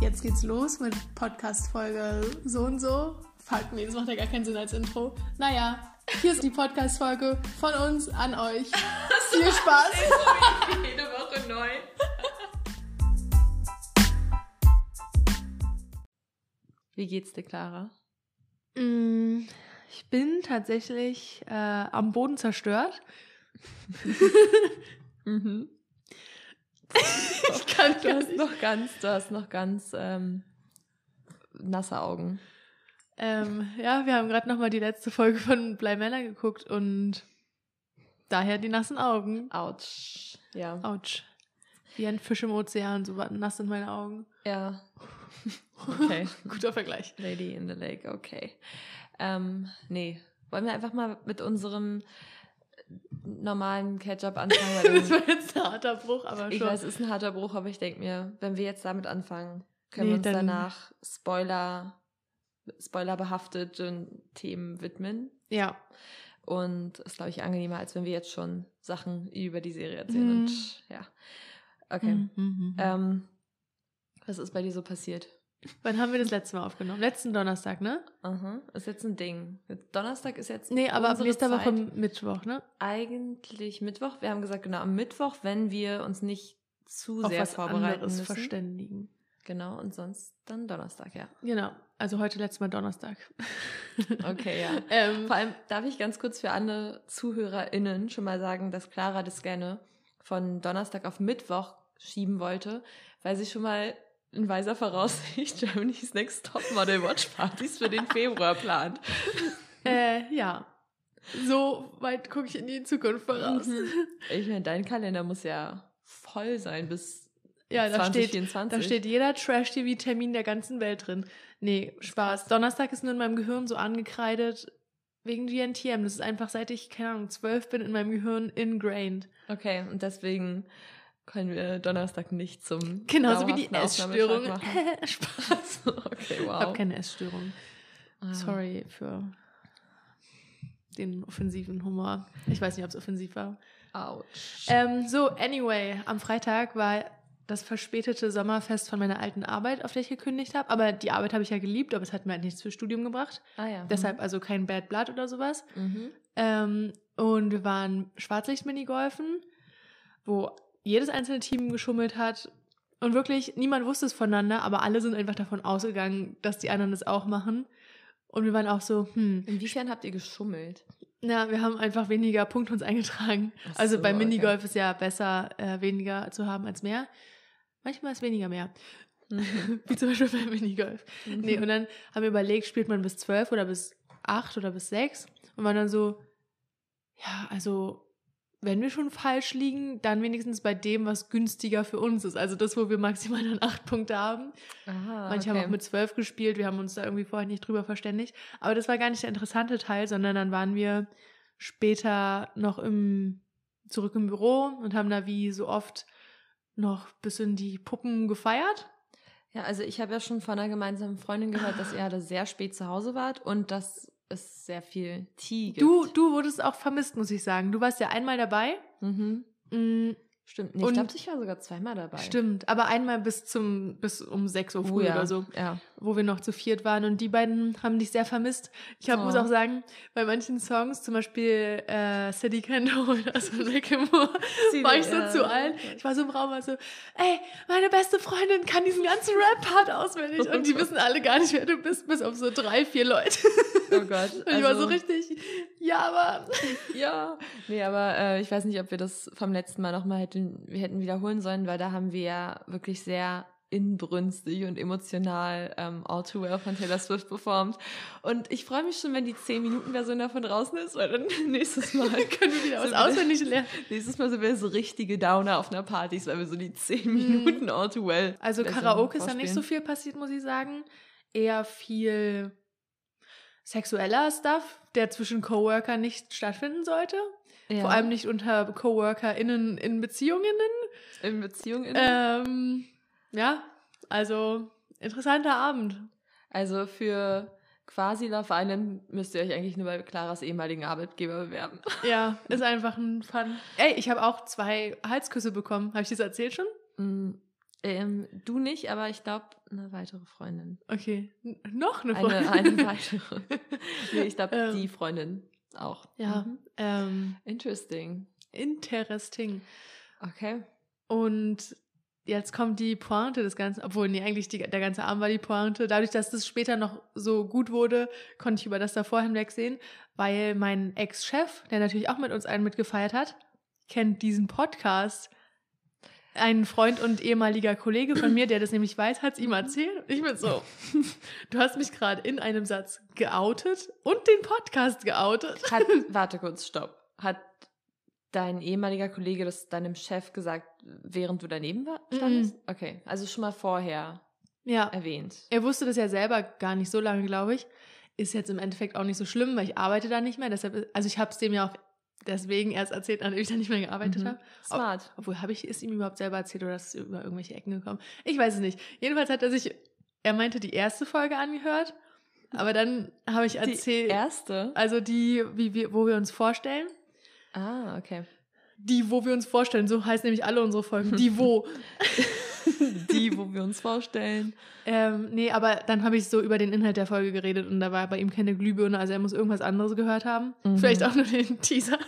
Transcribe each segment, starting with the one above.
Jetzt geht's los mit Podcast-Folge so und so. Fuck, nee, das macht ja gar keinen Sinn als Intro. Naja, hier ist die Podcast-Folge von uns an euch. Viel Spaß! Jede Woche neu. Wie geht's dir, Clara? Mm, ich bin tatsächlich äh, am Boden zerstört. Mhm. Ich kann Du hast nicht. noch ganz, du hast noch ganz ähm, nasse Augen. Ähm, ja, wir haben gerade nochmal die letzte Folge von Blei Männer geguckt und daher die nassen Augen. Autsch. Ja. Autsch. Wie ein Fisch im Ozean, so nass sind meine Augen. Ja. Okay. Guter Vergleich. Lady in the Lake, okay. Ähm, nee. Wollen wir einfach mal mit unserem normalen Catch-up anfangen? Weil Das war jetzt ein harter Bruch, aber ich schon. weiß, es ist ein harter Bruch, aber ich denke mir, wenn wir jetzt damit anfangen, können Nee, wir uns danach Spoiler, spoilerbehafteten Themen widmen. ja. Und ist, glaube ich, angenehmer, als wenn wir jetzt schon Sachen über die Serie erzählen. Mhm. Und ja. Okay. Mhm, mhm, mhm. Ähm, was ist bei dir so passiert? Wann haben wir das letzte Mal aufgenommen? Letzten Donnerstag, ne? Aha. Ist jetzt ein Ding. Donnerstag ist jetzt. Nee, aber ab nächster. Woche Mittwoch, ne? Eigentlich Mittwoch. Wir haben gesagt, genau, am Mittwoch, wenn wir uns nicht zu Auf sehr was vorbereiten müssen. verständigen. Genau, und sonst dann Donnerstag, ja. Genau. Also heute letztes Mal Donnerstag. Okay, ja. ähm, Vor allem darf ich ganz kurz für alle ZuhörerInnen schon mal sagen, dass Clara das gerne von Donnerstag auf Mittwoch schieben wollte, weil sie schon mal in weiser Voraussicht Germany's Next Topmodel Watch Partys für den Februar plant. äh, ja. So weit gucke ich in die Zukunft voraus. Mhm. Ich meine, dein Kalender muss ja voll sein bis Ja, da steht, 2024. da steht jeder Trash-TV-Termin der ganzen Welt drin. Nee, Spaß. Donnerstag ist nur in meinem Gehirn so angekreidet wegen GNTM. Das ist einfach, seit ich, keine Ahnung, zwölf bin, in meinem Gehirn ingrained. Okay, und deswegen können wir Donnerstag nicht zum Genauso wie die Essstörung. Spaß. Okay, Ich wow. habe keine Essstörung. Ah. Sorry für den offensiven Humor. Ich weiß nicht, ob es offensiv war. Autsch. Ähm, so, anyway, am Freitag war das verspätete Sommerfest von meiner alten Arbeit, auf der ich gekündigt habe. Aber die Arbeit habe ich ja geliebt, aber es hat mir halt nichts für Studium gebracht. ah ja. Deshalb also kein Bad Blood oder sowas. Mhm. Ähm, und wir waren Schwarzlicht-Minigolfen, wo jedes einzelne Team geschummelt hat. Und wirklich, niemand wusste es voneinander, aber alle sind einfach davon ausgegangen, dass die anderen das auch machen. Und wir waren auch so, hm, Inwiefern habt ihr geschummelt? na, wir haben einfach weniger Punkte uns eingetragen. Also so, bei okay. Minigolf ist ja besser, äh, weniger zu haben als mehr. Manchmal ist weniger mehr. Mhm. Wie zum Beispiel beim Minigolf. Nee, und dann haben wir überlegt, spielt man bis zwölf oder bis acht oder bis sechs? Und waren dann so, ja, also wenn wir schon falsch liegen, dann wenigstens bei dem, was günstiger für uns ist. Also das, wo wir maximal dann acht Punkte haben. Aha, Manche okay. haben auch mit zwölf gespielt, wir haben uns da irgendwie vorher nicht drüber verständigt. Aber das war gar nicht der interessante Teil, sondern dann waren wir später noch im, zurück im Büro und haben da wie so oft noch ein bisschen die Puppen gefeiert. Ja, also ich habe ja schon von einer gemeinsamen Freundin gehört, dass ihr alle sehr spät zu Hause wart und dass es sehr viel Tee gibt. Du, du wurdest auch vermisst, muss ich sagen. Du warst ja einmal dabei. Mhm. Mm, Stimmt. Nee, ich glaube, ich war sogar zweimal dabei. Stimmt, aber einmal bis zum bis um 6 Uhr Oh, früh ja. oder so, Ja. Wo wir noch zu viert waren und die beiden haben dich sehr vermisst. Ich hab, Oh. muss auch sagen, bei manchen Songs, zum Beispiel äh, City Hold Us von Sycamore, war ich so Ja. zu allen. Ich war so im Raum, war so, ey, meine beste Freundin kann diesen ganzen Rap-Part auswendig und die wissen alle gar nicht, wer du bist, bis auf so drei, vier Leute. Oh Gott. Und ich war so also- richtig, ja, aber Ja. Nee, aber äh, ich weiß nicht, ob wir das vom letzten Mal nochmal hätten, wir hätten wiederholen sollen, weil da haben wir ja wirklich sehr inbrünstig und emotional ähm, All Too Well von Taylor Swift performt. Und ich freue mich schon, wenn die 10-Minuten-Version davon draußen ist, weil dann nächstes Mal können wir wieder wir- auswendig lernen. Nächstes Mal sind wir so richtige Downer auf einer Party, weil wir so die 10 Minuten All Too Well. Mhm. Also Karaoke ist da nicht so viel passiert, muss ich sagen. Eher viel sexueller Stuff, der zwischen Coworkern nicht stattfinden sollte. Ja. Vor allem nicht unter CoworkerInnen in Beziehungen. in Beziehungen. Ähm, ja, also interessanter Abend. Also für quasi Love Island müsst ihr euch eigentlich nur bei Claras ehemaligen Arbeitgeber bewerben. Ja, ist einfach ein Fun. Ey, ich habe auch zwei Halsküsse bekommen. Habe ich das erzählt schon? Mm, Ähm, du nicht, aber ich glaube, eine weitere Freundin. Okay. N noch eine Eine, Freundin. eine weitere. nee, ich glaube, Ähm. die Freundin auch. ja. Mhm. Ähm, Interesting. interesting. Okay. Und jetzt kommt die Pointe des Ganzen, obwohl, nee, eigentlich die, der ganze Abend war die Pointe. Dadurch, dass das später noch so gut wurde, konnte ich über das davor hinwegsehen, weil mein Ex-Chef, der natürlich auch mit uns einen mitgefeiert hat, kennt diesen Podcast. Ein Freund und ehemaliger Kollege von mir, der das nämlich weiß, hat es ihm erzählt. Ich bin so, du hast mich gerade in einem Satz geoutet und den Podcast geoutet. Hat, warte kurz, stopp. Hat dein ehemaliger Kollege das deinem Chef gesagt, während du daneben war, standest? Okay, also schon mal vorher Ja. erwähnt. Er wusste das ja selber gar nicht so lange, glaube ich. Ist jetzt im Endeffekt auch nicht so schlimm, weil ich arbeite da nicht mehr. Deshalb, also ich habe es dem ja auch deswegen erst erzählt, nachdem ich da nicht mehr gearbeitet Mhm. habe. Smart. Obwohl, habe ich es ihm überhaupt selber erzählt oder ist es über irgendwelche Ecken gekommen? Ich weiß es nicht. Jedenfalls hat er sich, er meinte, die erste Folge angehört. Aber dann habe ich Die erzählt, erste? also die, wie wir, wo wir uns vorstellen. Ah, okay. Die, wo wir uns vorstellen, so heißen nämlich alle unsere Folgen. Die, wo. Die, wo wir uns vorstellen. Ähm, nee, aber dann habe ich so über den Inhalt der Folge geredet und da war bei ihm keine Glühbirne, also er muss irgendwas anderes gehört haben. Mhm. Vielleicht auch nur den Teaser.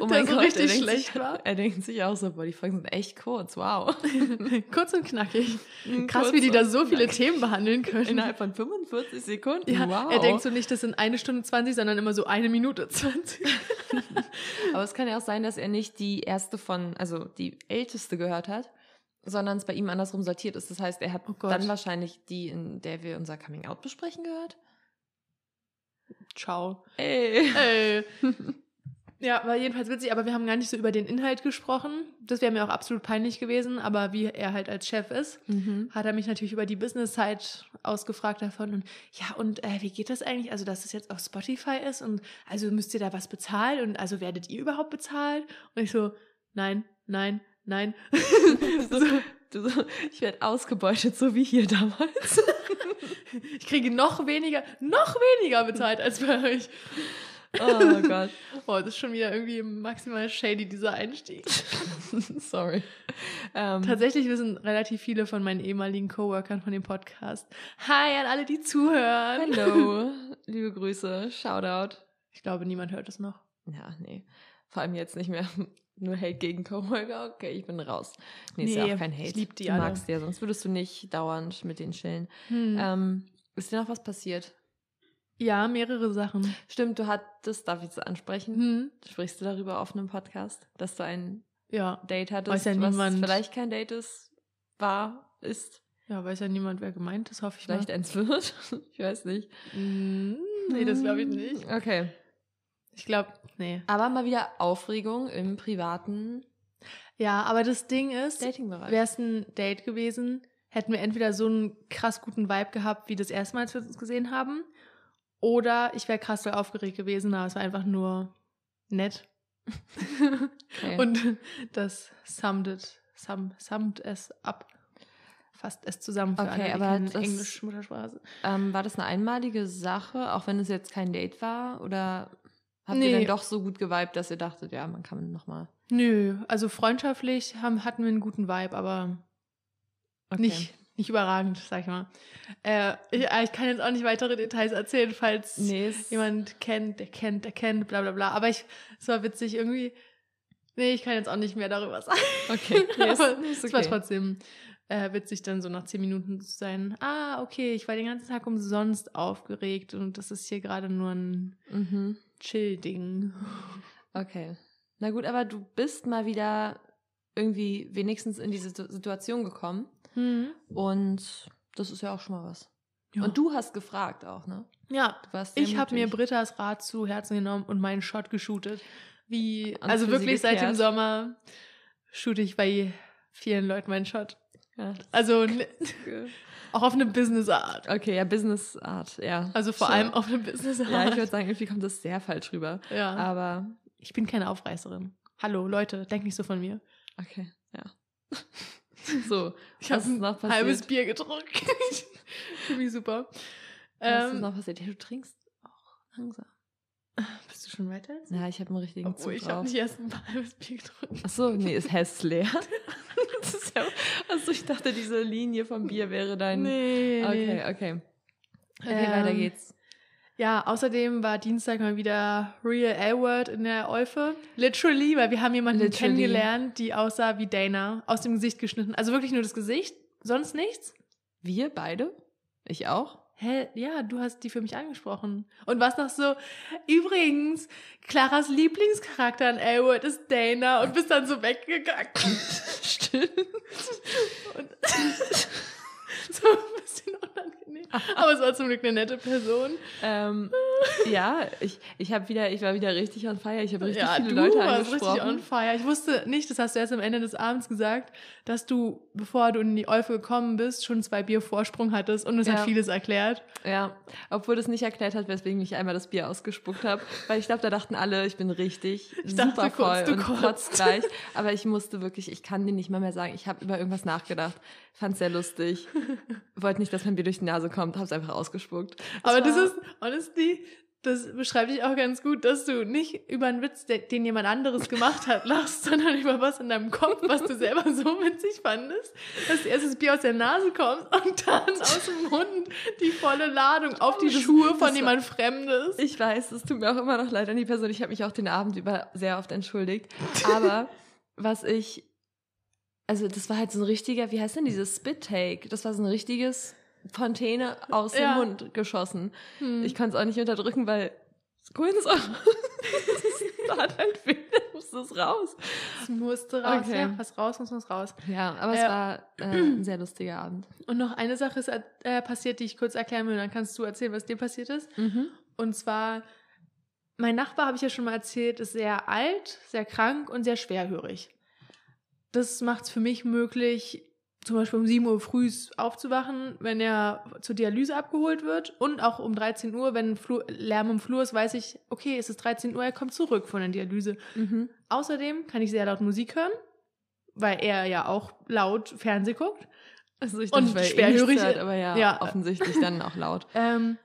Oh Der mein so Gott, richtig er denkt schlecht sich, war. Er denkt sich auch so, boah, die Folgen sind echt kurz, wow. Kurz und knackig. Krass, Kurz wie die da so viele knackig. Themen behandeln können. Innerhalb von 45 Sekunden, ja, wow. Er denkt so nicht, das sind eine Stunde 20, sondern immer so eine Minute 20. Aber es kann ja auch sein, dass er nicht die erste von, also die älteste gehört hat, sondern es bei ihm andersrum sortiert ist. Das heißt, er hat Oh dann wahrscheinlich die, in der wir unser Coming Out besprechen, gehört. Ciao. Ey. Ey. Ja, war jedenfalls witzig, aber wir haben gar nicht so über den Inhalt gesprochen. Das wäre mir auch absolut peinlich gewesen, aber wie er halt als Chef ist, Mhm. hat er mich natürlich über die Business-Side ausgefragt davon. Und ja, und äh, wie geht das eigentlich? Also, dass es jetzt auf Spotify ist und also müsst ihr da was bezahlen und also werdet ihr überhaupt bezahlt? Und ich so, nein, nein, nein. So, so, ich werde ausgebeutet, so wie hier damals. Ich kriege noch weniger, noch weniger bezahlt als bei euch. Oh Gott. Oh, das ist schon wieder irgendwie maximal shady, dieser Einstieg. Sorry. Ähm, Tatsächlich wissen relativ viele von meinen ehemaligen Coworkern von dem Podcast. Hi an alle, die zuhören. Hallo. Liebe Grüße. Shoutout. Ich glaube, niemand hört es noch. Ja, nee. Vor allem jetzt nicht mehr nur Hate gegen Coworker. Okay, ich bin raus. Nee, ist ja Nee, auch kein Hate. ich lieb die du alle. magst ja, sonst würdest du nicht dauernd mit denen chillen. Hm. Ähm, ist dir noch was passiert? Ja, mehrere Sachen. Stimmt, du hattest, darf ich es ansprechen? Hm. Sprichst du darüber auf einem Podcast, dass du ein Ja. Date hattest, Weiß ja was niemand. vielleicht kein Date ist, war, ist, Ja, weiß ja niemand, wer gemeint ist, hoffe ich vielleicht mal. eins wird? ich weiß nicht. Hm, nee, das glaube ich nicht. Okay. Ich glaube, nee. Aber mal wieder Aufregung im privaten Ja, aber das Ding ist, wäre es ein Date gewesen, hätten wir entweder so einen krass guten Vibe gehabt, wie das erste Mal, als wir uns gesehen haben, oder ich wäre krass aufgeregt gewesen, aber es war einfach nur nett. Okay. Und das summed, it, sum, summed es ab. Fasst es zusammen für Okay, alle, aber keine das- Englisch-Muttersprache sind. Ähm, war das eine einmalige Sache, auch wenn es jetzt kein Date war? Oder habt Nee. ihr dann doch so gut geweibt, dass ihr dachtet, ja, man kann nochmal. Nö, also freundschaftlich haben, hatten wir einen guten Vibe, aber Okay. nicht, nicht überragend, sag ich mal. Äh, ich, ich kann jetzt auch nicht weitere Details erzählen, falls Nee, jemand kennt, der kennt, der kennt, bla bla bla. Aber ich, es war witzig irgendwie. Nee, ich kann jetzt auch nicht mehr darüber sagen. Okay, ist- Aber ist es war okay. trotzdem äh, witzig, dann so nach zehn Minuten zu sein. Ah, okay, ich war den ganzen Tag umsonst aufgeregt und das ist hier gerade nur ein Mhm. Chill-Ding. Okay. Na gut, aber du bist mal wieder irgendwie wenigstens in diese Situ- Situation gekommen. Hm. Und das ist ja auch schon mal was. Ja. Und du hast gefragt auch, ne? Ja, ich habe mir. Britta's Rat zu Herzen genommen und meinen Shot geshootet. Wie, Und also wirklich seit dem. Sommer shoote ich bei vielen Leuten meinen Shot. Ja. Also auch auf eine Business-Art. Okay, ja, Business Art, ja. Also vor Sure. allem auf eine Business-Art. Ja, ich würde sagen, irgendwie kommt das sehr falsch rüber. ja. Aber, Ich bin keine Aufreißerin. Hallo, Leute, denkt nicht so von mir. okay, ja. so, Ich habe ist noch ein halbes passiert? Bier getrunken. Ich super. Was ist Ähm, noch passiert? Ja, du trinkst auch langsam. bist du schon weiter? Ja, ich habe einen richtigen Obwohl, Zug ich habe nicht erst ein halbes Bier getrunken. Ach so, nee, ist Hess leer. Ist ja, also ich dachte, diese Linie vom Bier wäre dein. Nee, Okay, nee. okay. Okay, Ähm, weiter geht's. Ja, außerdem war Dienstag mal wieder Real L-Word in der Eufe. Literally, weil wir haben jemanden Literally. kennengelernt, die aussah wie Dana, aus dem Gesicht geschnitten. Also wirklich nur das Gesicht, sonst nichts. Wir beide? Ich auch? Hä, ja, du hast die für mich angesprochen. Und was noch so, übrigens, Claras Lieblingscharakter in L-Word ist Dana und bist dann so weggegangen. Stimmt. Und so ein bisschen unangenehm. Aber es war zum Glück eine nette Person. Ähm, ja, ich, ich habe wieder, ich war wieder richtig on fire. Ich habe richtig ja, viele du Leute warst richtig angesprochen. on fire. Ich wusste nicht, das hast du erst am Ende des Abends gesagt, dass du, bevor du in die Eufe gekommen bist, schon zwei Bier Vorsprung hattest und es Ja. hat vieles erklärt. Ja, obwohl das nicht erklärt hat, weswegen ich einmal das Bier ausgespuckt habe. Weil ich glaube, da dachten alle, ich bin richtig Ich dachte super voll und kotzt. gleich. Aber ich musste wirklich, ich kann dir nicht mal mehr sagen, ich habe über irgendwas nachgedacht. Fand's sehr lustig. Wollte nicht, dass mein Bier durch die Nase kommt, hab's einfach ausgespuckt. Es Aber das ist, honestly, das beschreibt dich auch ganz gut, dass du nicht über einen Witz, den jemand anderes gemacht hat, lachst, sondern über was in deinem Kopf, was du selber so witzig fandest, dass erst das Bier aus der Nase kommt und dann aus dem Mund die volle Ladung auf die Das- Schuhe das von jemand Fremdes. Ich weiß, es tut mir auch immer noch leid an die Person. Ich habe mich auch den Abend über sehr oft entschuldigt. Aber was ich, also das war halt so ein richtiger, wie heißt denn dieses Spit-Take? Das war so ein richtiges Fontäne aus Ja. dem Mund geschossen. Hm. Ich konnte es auch nicht unterdrücken, weil es grün so. das hat halt da musste es raus. Es musste raus. Okay. Ja, was raus muss, muss raus. Ja, aber es Ja. war äh, ein sehr lustiger Abend. Und noch eine Sache ist äh, passiert, die ich kurz erklären will, dann kannst du erzählen, was dir passiert ist. Und zwar, mein Nachbar, habe ich ja schon mal erzählt, ist sehr alt, sehr krank und sehr schwerhörig. Das macht es für mich möglich, zum Beispiel um 7 Uhr früh aufzuwachen, wenn er zur Dialyse abgeholt wird. Und auch um 13 Uhr, wenn Flu Lärm im Flur ist, weiß ich, okay, es ist 13 Uhr, er kommt zurück von der Dialyse. Mhm. Außerdem kann ich sehr laut Musik hören, weil er ja auch laut Fernseh guckt. Also ich Und schwerhörig- aber ja, ja. offensichtlich dann auch laut. Ähm,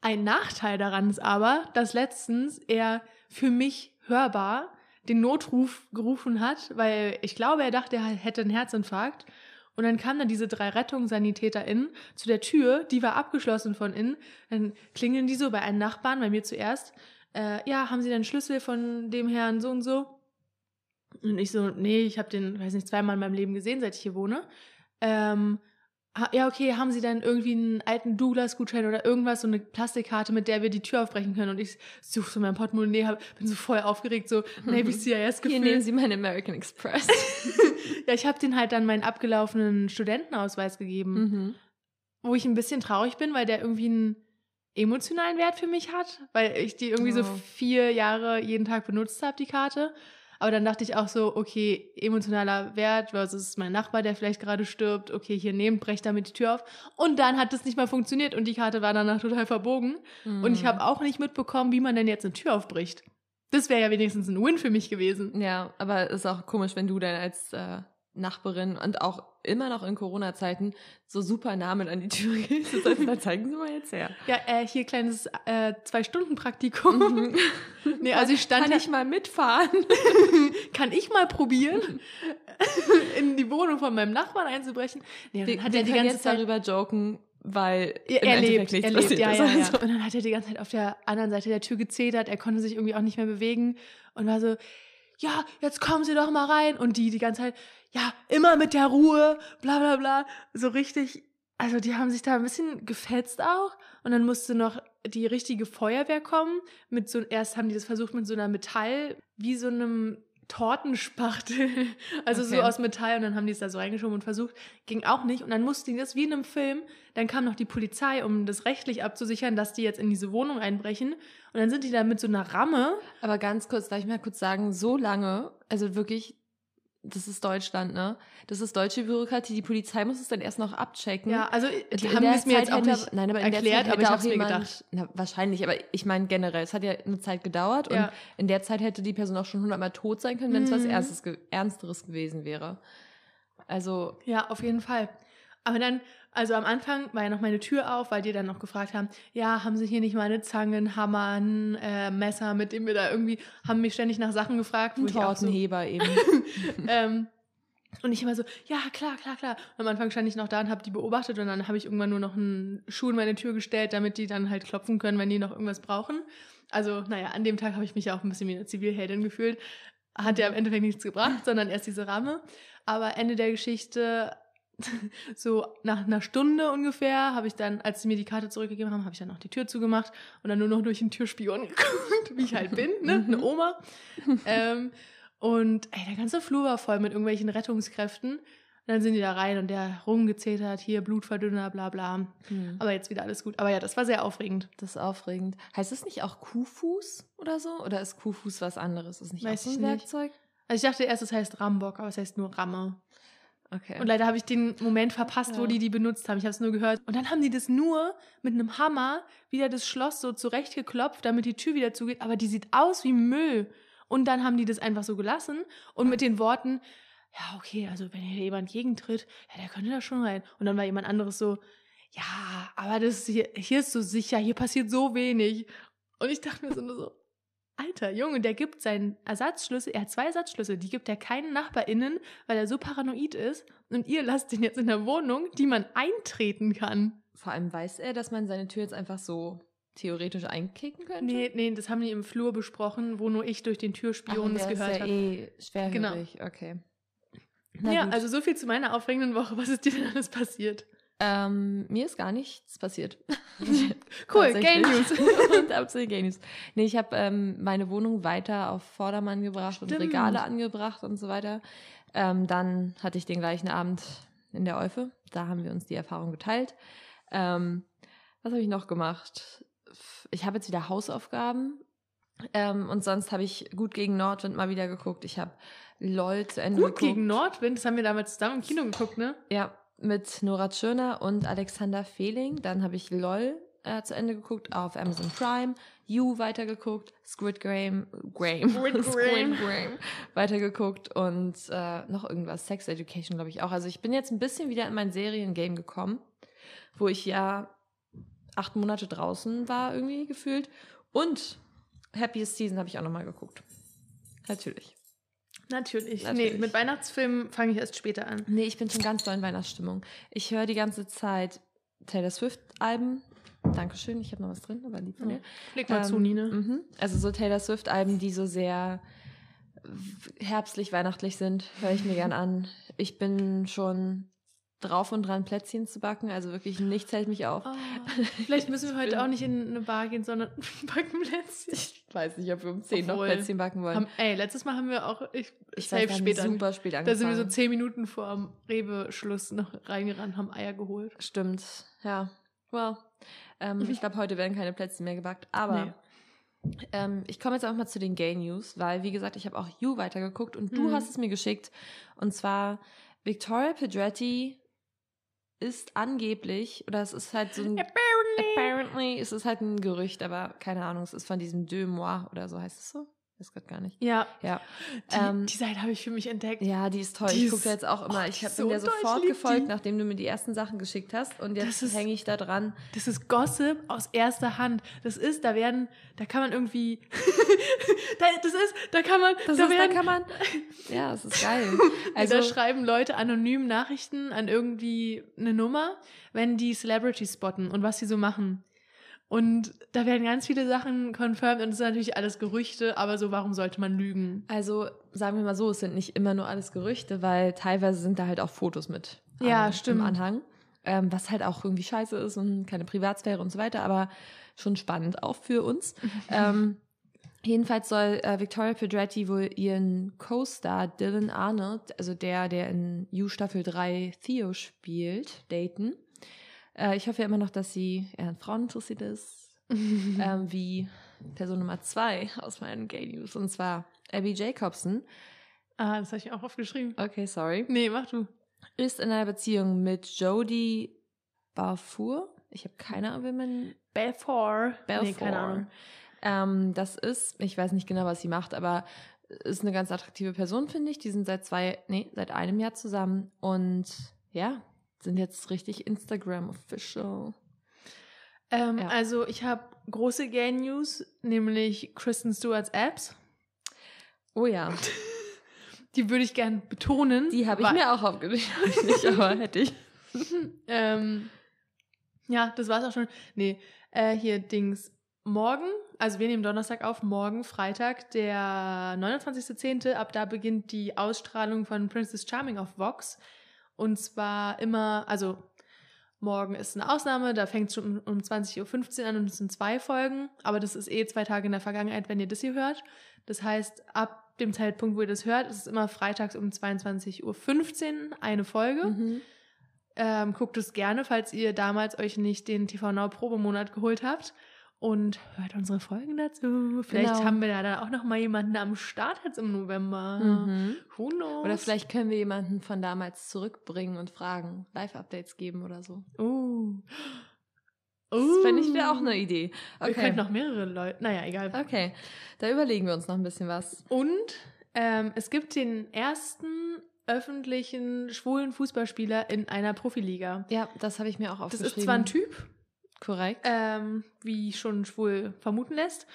ein Nachteil daran ist aber, dass letztens er für mich hörbar den Notruf gerufen hat, weil ich glaube, er dachte, er hätte einen Herzinfarkt. Und dann kamen dann diese drei RettungssanitäterInnen zu der Tür, die war abgeschlossen von innen. Dann klingeln die so bei einem Nachbarn, bei mir zuerst. Äh, ja, haben Sie denn Schlüssel von dem Herrn so und so? Und ich so, nee, ich habe den, weiß nicht, zweimal in meinem Leben gesehen, seit ich hier wohne. Ähm, ja, okay, haben Sie dann irgendwie einen alten Douglas-Gutschein oder irgendwas, so eine Plastikkarte, mit der wir die Tür aufbrechen können? Und ich suche so mein Portemonnaie, hab, bin so voll aufgeregt, so Navy CIS Hier nehmen Sie meinen American Express. ja, ich habe den halt dann meinen abgelaufenen Studentenausweis gegeben, mhm. wo ich ein bisschen traurig bin, weil der irgendwie einen emotionalen Wert für mich hat, weil ich die irgendwie so Oh. vier Jahre jeden Tag benutzt habe, die Karte. Aber dann dachte ich auch so, okay, emotionaler Wert versus mein Nachbar, der vielleicht gerade stirbt. Okay, hier nehmt, brecht damit die Tür auf. Und dann hat es nicht mal funktioniert und die Karte war danach total verbogen. Und ich Mhm. habe auch nicht mitbekommen, wie man denn jetzt eine Tür aufbricht. Das wäre ja wenigstens ein Win für mich gewesen. Ja, aber ist auch komisch, wenn du dann als äh, Nachbarin und auch immer noch in Corona-Zeiten so super Namen an die Tür gehst. Das heißt, da zeigen Sie mal jetzt her. Ja, äh, hier kleines äh, Zwei-Stunden-Praktikum. Mhm. Nee, also ich stand Kann ja- ich mal mitfahren? Kann ich mal probieren, in die Wohnung von meinem Nachbarn einzubrechen? Nee, Wir, hat wir er die ganze jetzt Zeit darüber joken, weil er Endeffekt lebt, er lebt, ja, ja, ja. Und dann hat er die ganze Zeit auf der anderen Seite der Tür gezetert, er konnte sich irgendwie auch nicht mehr bewegen und war so, ja, jetzt kommen Sie doch mal rein. Und die die ganze Zeit, ja, immer mit der Ruhe, bla bla bla. So richtig, also die haben sich da ein bisschen gefetzt auch. Und dann musste noch die richtige Feuerwehr kommen. Mit so, erst haben die das versucht mit so einer Metall, wie so einem Tortenspachtel, also so Okay. aus Metall und dann haben die es da so reingeschoben und versucht, ging auch nicht und dann mussten die das wie in einem Film, dann kam noch die Polizei, um das rechtlich abzusichern, dass die jetzt in diese Wohnung einbrechen und dann sind die da mit so einer Ramme, Aber ganz kurz, darf ich mal kurz sagen, so lange, also wirklich, das ist Deutschland, ne? Das ist deutsche Bürokratie. Die Polizei muss es dann erst noch abchecken. ja, also Und die in haben es mir jetzt auch nicht nein, aber in erklärt, der Zeit aber ich auch mir gedacht. Na, wahrscheinlich, aber ich meine generell, es hat ja eine Zeit gedauert und Ja. in der Zeit hätte die Person auch schon hundertmal tot sein können, wenn es was Mhm. Ernstes, ge- Ernsteres gewesen wäre. Also, Ja, auf jeden Fall. Aber dann, also am Anfang war ja noch meine Tür auf, weil die dann noch gefragt haben, ja, haben sie hier nicht mal eine Zange, einen Hammer, ein äh, Messer, mit dem wir da irgendwie, haben mich ständig nach Sachen gefragt, wo ein ich auch so, Tortenheber eben. ähm, Und ich immer so, ja, klar, klar, klar. Und am Anfang stand ich noch da und habe die beobachtet und dann habe ich irgendwann nur noch einen Schuh in meine Tür gestellt, damit die dann halt klopfen können, wenn die noch irgendwas brauchen. Also, naja, an dem Tag habe ich mich ja auch ein bisschen wie eine Zivilheldin gefühlt. Hat ja im Endeffekt nichts gebracht, sondern erst diese Ramme. Aber Ende der Geschichte, so nach einer Stunde ungefähr, habe ich dann, als sie mir die Karte zurückgegeben haben, habe ich dann auch die Tür zugemacht und dann nur noch durch den Türspion geguckt, wie ich halt bin, ne? Eine Oma. ähm, und ey, der ganze Flur war voll mit irgendwelchen Rettungskräften. Und dann sind die da rein und der rumgezetert, hier Blutverdünner, bla bla. Hm. Aber jetzt wieder alles gut. Aber ja, das war sehr aufregend. Das ist aufregend. Heißt es nicht auch Kuhfuß oder so? Oder ist Kuhfuß was anderes? Ist nicht Weiß auch so ich ein nicht. Werkzeug? Also ich dachte erst, es heißt Rambock, aber es heißt nur Ramme. Okay. Und leider habe ich den Moment verpasst, wo Ja. die die benutzt haben. Ich habe es nur gehört. Und dann haben die das nur mit einem Hammer wieder das Schloss so zurechtgeklopft, damit die Tür wieder zugeht. Aber die sieht aus wie Müll. Und dann haben die das einfach so gelassen und mit den Worten, ja, okay, also wenn hier jemand gegentritt, ja, der könnte da schon rein. Und dann war jemand anderes so, ja, aber das hier, hier ist so sicher, hier passiert so wenig. Und ich dachte mir so nur so, Alter, Junge, der gibt seinen Ersatzschlüssel, er hat zwei Ersatzschlüssel, die gibt er keinen NachbarInnen, weil er so paranoid ist. Und ihr lasst ihn jetzt in der Wohnung, die man eintreten kann. Vor allem weiß er, dass man seine Tür jetzt einfach so theoretisch einkicken könnte? Nee, nee, das haben die im Flur besprochen, wo nur ich durch den Türspion das gehört ja habe. eh schwerhörig. Okay. Na Ja, gut. also so viel zu meiner aufregenden Woche. Was ist dir denn alles passiert? Ähm, mir ist gar nichts passiert. Cool, Gay. News. und absolut Gay News. Nee, ich habe ähm, meine Wohnung weiter auf Vordermann gebracht und Stimmt. Regale angebracht und so weiter. Ähm, dann hatte ich den gleichen Abend in der Eufe. Da haben wir uns die Erfahrung geteilt. Ähm, was habe ich noch gemacht? Ich habe jetzt wieder Hausaufgaben. Ähm, und sonst habe ich gut gegen Nordwind mal wieder geguckt. Ich habe LOL zu Ende Gut geguckt. gegen Nordwind, das haben wir damals zusammen im Kino geguckt, ne? Ja, mit Nora Tschirner und Alexander Fehling. Dann habe ich LOL äh, zu Ende geguckt auf Amazon Prime, You weitergeguckt, Squid Game, Game, Squid Game. Game weitergeguckt und äh, noch irgendwas, Sex Education glaube ich auch. Also ich bin jetzt ein bisschen wieder in mein Seriengame gekommen, wo ich ja acht Monate draußen war irgendwie gefühlt und Happiest Season habe ich auch nochmal geguckt. Natürlich. Natürlich. Natürlich. Nee, mit Weihnachtsfilmen fange ich erst später an. Nee, ich bin schon ganz doll in Weihnachtsstimmung. Ich höre die ganze Zeit Taylor Swift-Alben. Dankeschön, ich habe noch was drin, aber lieb von dir. Leg mal Ähm, zu, Nine. mhm. Also so Taylor Swift-Alben, die so sehr herbstlich, weihnachtlich sind, höre ich mir gern an. Ich bin schon drauf und dran, Plätzchen zu backen. Also wirklich nichts hält mich auf. Oh, vielleicht müssen wir heute auch nicht in eine Bar gehen, sondern backen Plätzchen. Ich weiß nicht, ob wir um 10 noch Obwohl, Plätzchen backen wollen. Haben, ey, letztes Mal haben wir auch, ich, ich safe weiß, später. super spät Da angefangen. sind wir so zehn Minuten vor dem Rewe-Schluss noch reingerannt, haben Eier geholt. Stimmt, ja. Well, ähm, ich glaube, heute werden keine Plätzchen mehr gebackt. Aber Nee. ähm, ich komme jetzt auch mal zu den Gay News, weil, wie gesagt, ich habe auch You weitergeguckt und du Mhm. hast es mir geschickt. Und zwar Victoria Pedretti ist angeblich, oder es ist halt so ein... Apparently ist es halt ein Gerücht, aber keine Ahnung, es ist von diesem Deux Mois oder so heißt es so? Weiß gerade gar nicht. Ja, Ja. die, Ähm, die Seite habe ich für mich entdeckt. Ja, die ist toll. Die ich gucke ist- da jetzt auch immer. oh, ich ist bin so dir sofort gefolgt, die. nachdem du mir die ersten Sachen geschickt hast. Und jetzt ist- hänge ich da dran. Das ist Gossip aus erster Hand. Das ist, da werden, da kann man irgendwie, da, das ist, da kann man, Das da ist, da werden, kann man. Ja, das ist geil. also, Also da schreiben Leute anonym Nachrichten an irgendwie eine Nummer, wenn die Celebrities spotten und was sie so machen. Und da werden ganz viele Sachen confirmed und es sind natürlich alles Gerüchte, aber so, warum sollte man lügen? also sagen wir mal so, es sind nicht immer nur alles Gerüchte, weil teilweise sind da halt auch Fotos mit. Ja, an- stimmt. Im Anhang. Ähm, was halt auch irgendwie scheiße ist und keine Privatsphäre und so weiter, aber schon spannend auch für uns. ähm, jedenfalls soll äh, Victoria Pedretti wohl ihren Co-Star Dylan Arnold, also der, der in You Staffel 3 Theo spielt, daten. Äh, ich hoffe ja immer noch, dass sie eher an Frauen interessiert ist, ähm, wie Person Nummer zwei aus meinen Gay News, und zwar Abby Jacobson. ah, das habe ich auch aufgeschrieben. Okay, sorry. Nee, mach du. Ist in einer Beziehung mit Jodie Balfour. Ich habe keine Ahnung, wie man Belfour. Balfour. Nee, keine Ahnung. Ähm, das ist, ich weiß nicht genau, was sie macht, aber ist eine ganz attraktive Person, finde ich. Die sind seit zwei, nee, seit einem Jahr zusammen und ja, sind jetzt richtig Instagram official. Ähm, Ja. Also ich habe große Gay News, nämlich Kristen Stewarts Apps. Oh ja. die würde ich gern betonen. Die habe ich mir auch aufgeschrieben. Nicht, aber hätte ich. ähm, ja, das war's auch schon. Nee, äh, hier Dings. Morgen, also wir nehmen Donnerstag auf, morgen, Freitag, der 29.10., ab da beginnt die Ausstrahlung von Princess Charming auf Vox. Und zwar immer, also morgen ist eine Ausnahme, da fängt es schon um, um 20.15 Uhr an und es sind zwei Folgen, aber das ist eh zwei Tage in der Vergangenheit, wenn ihr das hier hört. Das heißt, ab dem Zeitpunkt, wo ihr das hört, ist es immer freitags um 22.15 Uhr eine Folge. Mhm. Ähm, guckt es gerne, falls ihr damals euch nicht den TV Now Probemonat geholt habt. Und hört unsere Folgen dazu. Vielleicht Genau. haben wir da dann auch noch mal jemanden am Start jetzt im November. Mhm. Who knows? Oder vielleicht können wir jemanden von damals zurückbringen und fragen, Live-Updates geben oder so. Oh. Das fände ich wäre auch eine Idee. Wir könnten noch mehrere Leute. Naja, egal. Okay, da überlegen wir uns noch ein bisschen was. Und ähm, es gibt den ersten öffentlichen schwulen Fußballspieler in einer Profiliga. Ja, das habe ich mir auch Das aufgeschrieben. ist zwar ein Typ, Korrekt. ähm, wie schon schwul vermuten lässt.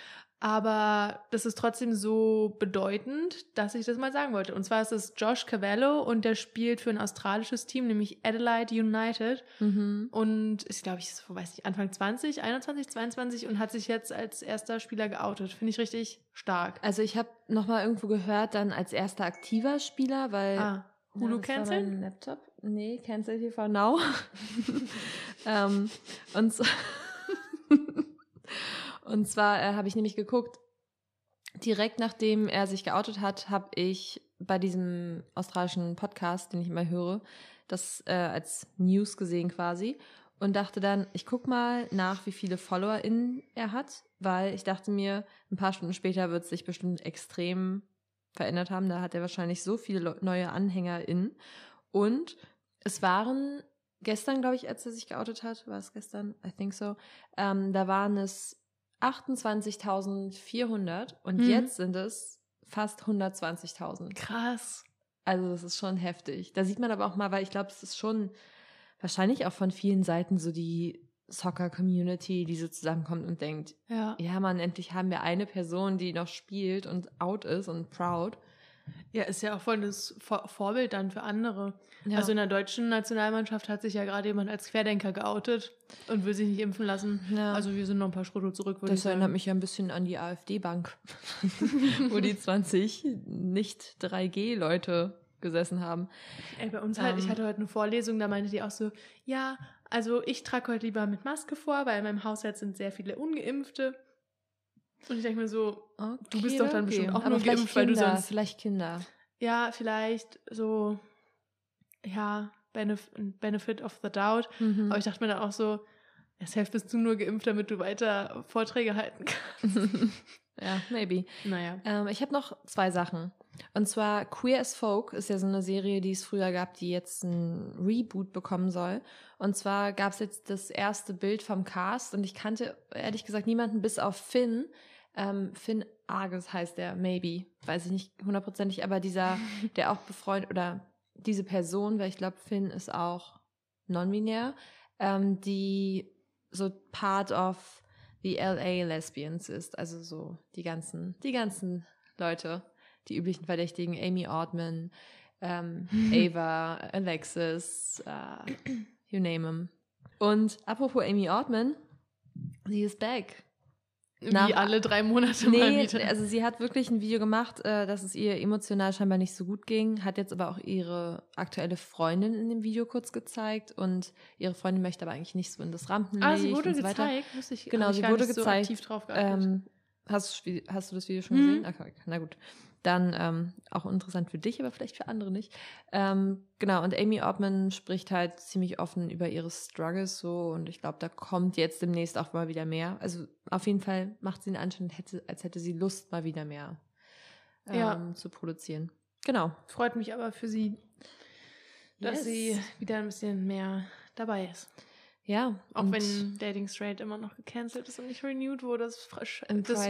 Aber das ist trotzdem so bedeutend, dass ich das mal sagen wollte. Und zwar ist es Josh Cavallo und der spielt für ein australisches Team, nämlich Adelaide United. Mhm. Und ist, glaube ich, ist, weiß nicht, Anfang 20, 21, 22 und hat sich jetzt als erster Spieler geoutet. Finde ich richtig stark. Also ich habe noch mal irgendwo gehört, dann als erster aktiver Spieler, weil Ah, Hulu war canceln? Laptop. Nee, Cancel TV Now. ähm, und, und zwar äh, habe ich nämlich geguckt, direkt nachdem er sich geoutet hat, habe ich bei diesem australischen Podcast, den ich immer höre, das äh, als News gesehen quasi und dachte dann, ich guck mal nach, wie viele FollowerInnen er hat, weil ich dachte mir, ein paar Stunden später wird es sich bestimmt extrem verändert haben. Da hat er wahrscheinlich so viele neue AnhängerInnen. Und es waren gestern, glaube ich, als er sich geoutet hat, war es gestern, I think so, ähm, da waren es 28.400 und Mhm. jetzt sind es fast 120.000. Krass. Also das ist schon heftig. Da sieht man aber auch mal, weil ich glaube, es ist schon wahrscheinlich auch von vielen Seiten so die Soccer-Community, die so zusammenkommt und denkt, Ja. ja man, endlich haben wir eine Person, die noch spielt und out ist und proud. Ja, ist ja auch voll das Vor Vorbild dann für andere. Ja. Also in der deutschen Nationalmannschaft hat sich ja gerade jemand als Querdenker geoutet und will sich nicht impfen lassen. Ja. Also wir sind noch ein paar Schritte zurück, ich Das erinnert mich ja ein bisschen an die AfD-Bank, wo die 20 nicht 3G-Leute gesessen haben. Ey, bei uns halt, ich Ähm. hatte heute eine Vorlesung, da meinte die auch so, ja, also ich trage heute lieber mit Maske vor, weil in meinem Haushalt sind sehr viele Ungeimpfte. Und ich denke mir so, Du bist doch dann bestimmt auch Aber nur geimpft, weil du sonst- Vielleicht Kinder. ja, vielleicht so, ja, Benef Benefit of the Doubt. Mhm. Aber ich dachte mir dann auch so, ja, safe bist du nur geimpft, damit du weiter Vorträge halten kannst. ja, maybe. Naja. Ähm, ich habe noch zwei Sachen. Und zwar Queer as Folk ist ja so eine Serie, die es früher gab, die jetzt ein Reboot bekommen soll. Und zwar gab es jetzt das erste Bild vom Cast und ich kannte ehrlich gesagt niemanden bis auf Finn. Ähm, Finn Argus heißt der, maybe. Weiß ich nicht hundertprozentig, aber dieser, der auch befreundet oder diese Person, weil ich glaube, Finn ist auch non-binär, ähm, die so part of the LA Lesbians ist. Also so die ganzen, die ganzen Leute, die üblichen Verdächtigen, Amy Ortman, ähm, Ava, Alexis, äh, you name 'em. Und apropos Amy Ortman, sie ist back. Wie Nach- alle drei Monate mal Nee, wieder. also sie hat wirklich ein Video gemacht, äh, dass es ihr emotional scheinbar nicht so gut ging, hat jetzt aber auch ihre aktuelle Freundin in dem Video kurz gezeigt und ihre Freundin möchte aber eigentlich nicht so in das Rampenlicht ah, sie wurde und so weiter. gezeigt. Wusste ich, Genau, sie wurde gezeigt. So aktiv drauf geachtet. Ähm, hast, du- hast du das Video schon Mhm. gesehen? Okay, na gut. Dann ähm, auch interessant für dich, aber vielleicht für andere nicht. Ähm, genau, und Amy Ortman spricht halt ziemlich offen über ihre Struggles so und ich glaube, da kommt jetzt demnächst auch mal wieder mehr. Also auf jeden Fall macht sie den Anschein, hätte, als hätte sie Lust, mal wieder mehr ähm, Ja. zu produzieren. Genau. Freut mich aber für sie, dass Yes. sie wieder ein bisschen mehr dabei ist. Ja. Auch wenn Dating Straight immer noch gecancelt ist und nicht renewed wurde. Das, das,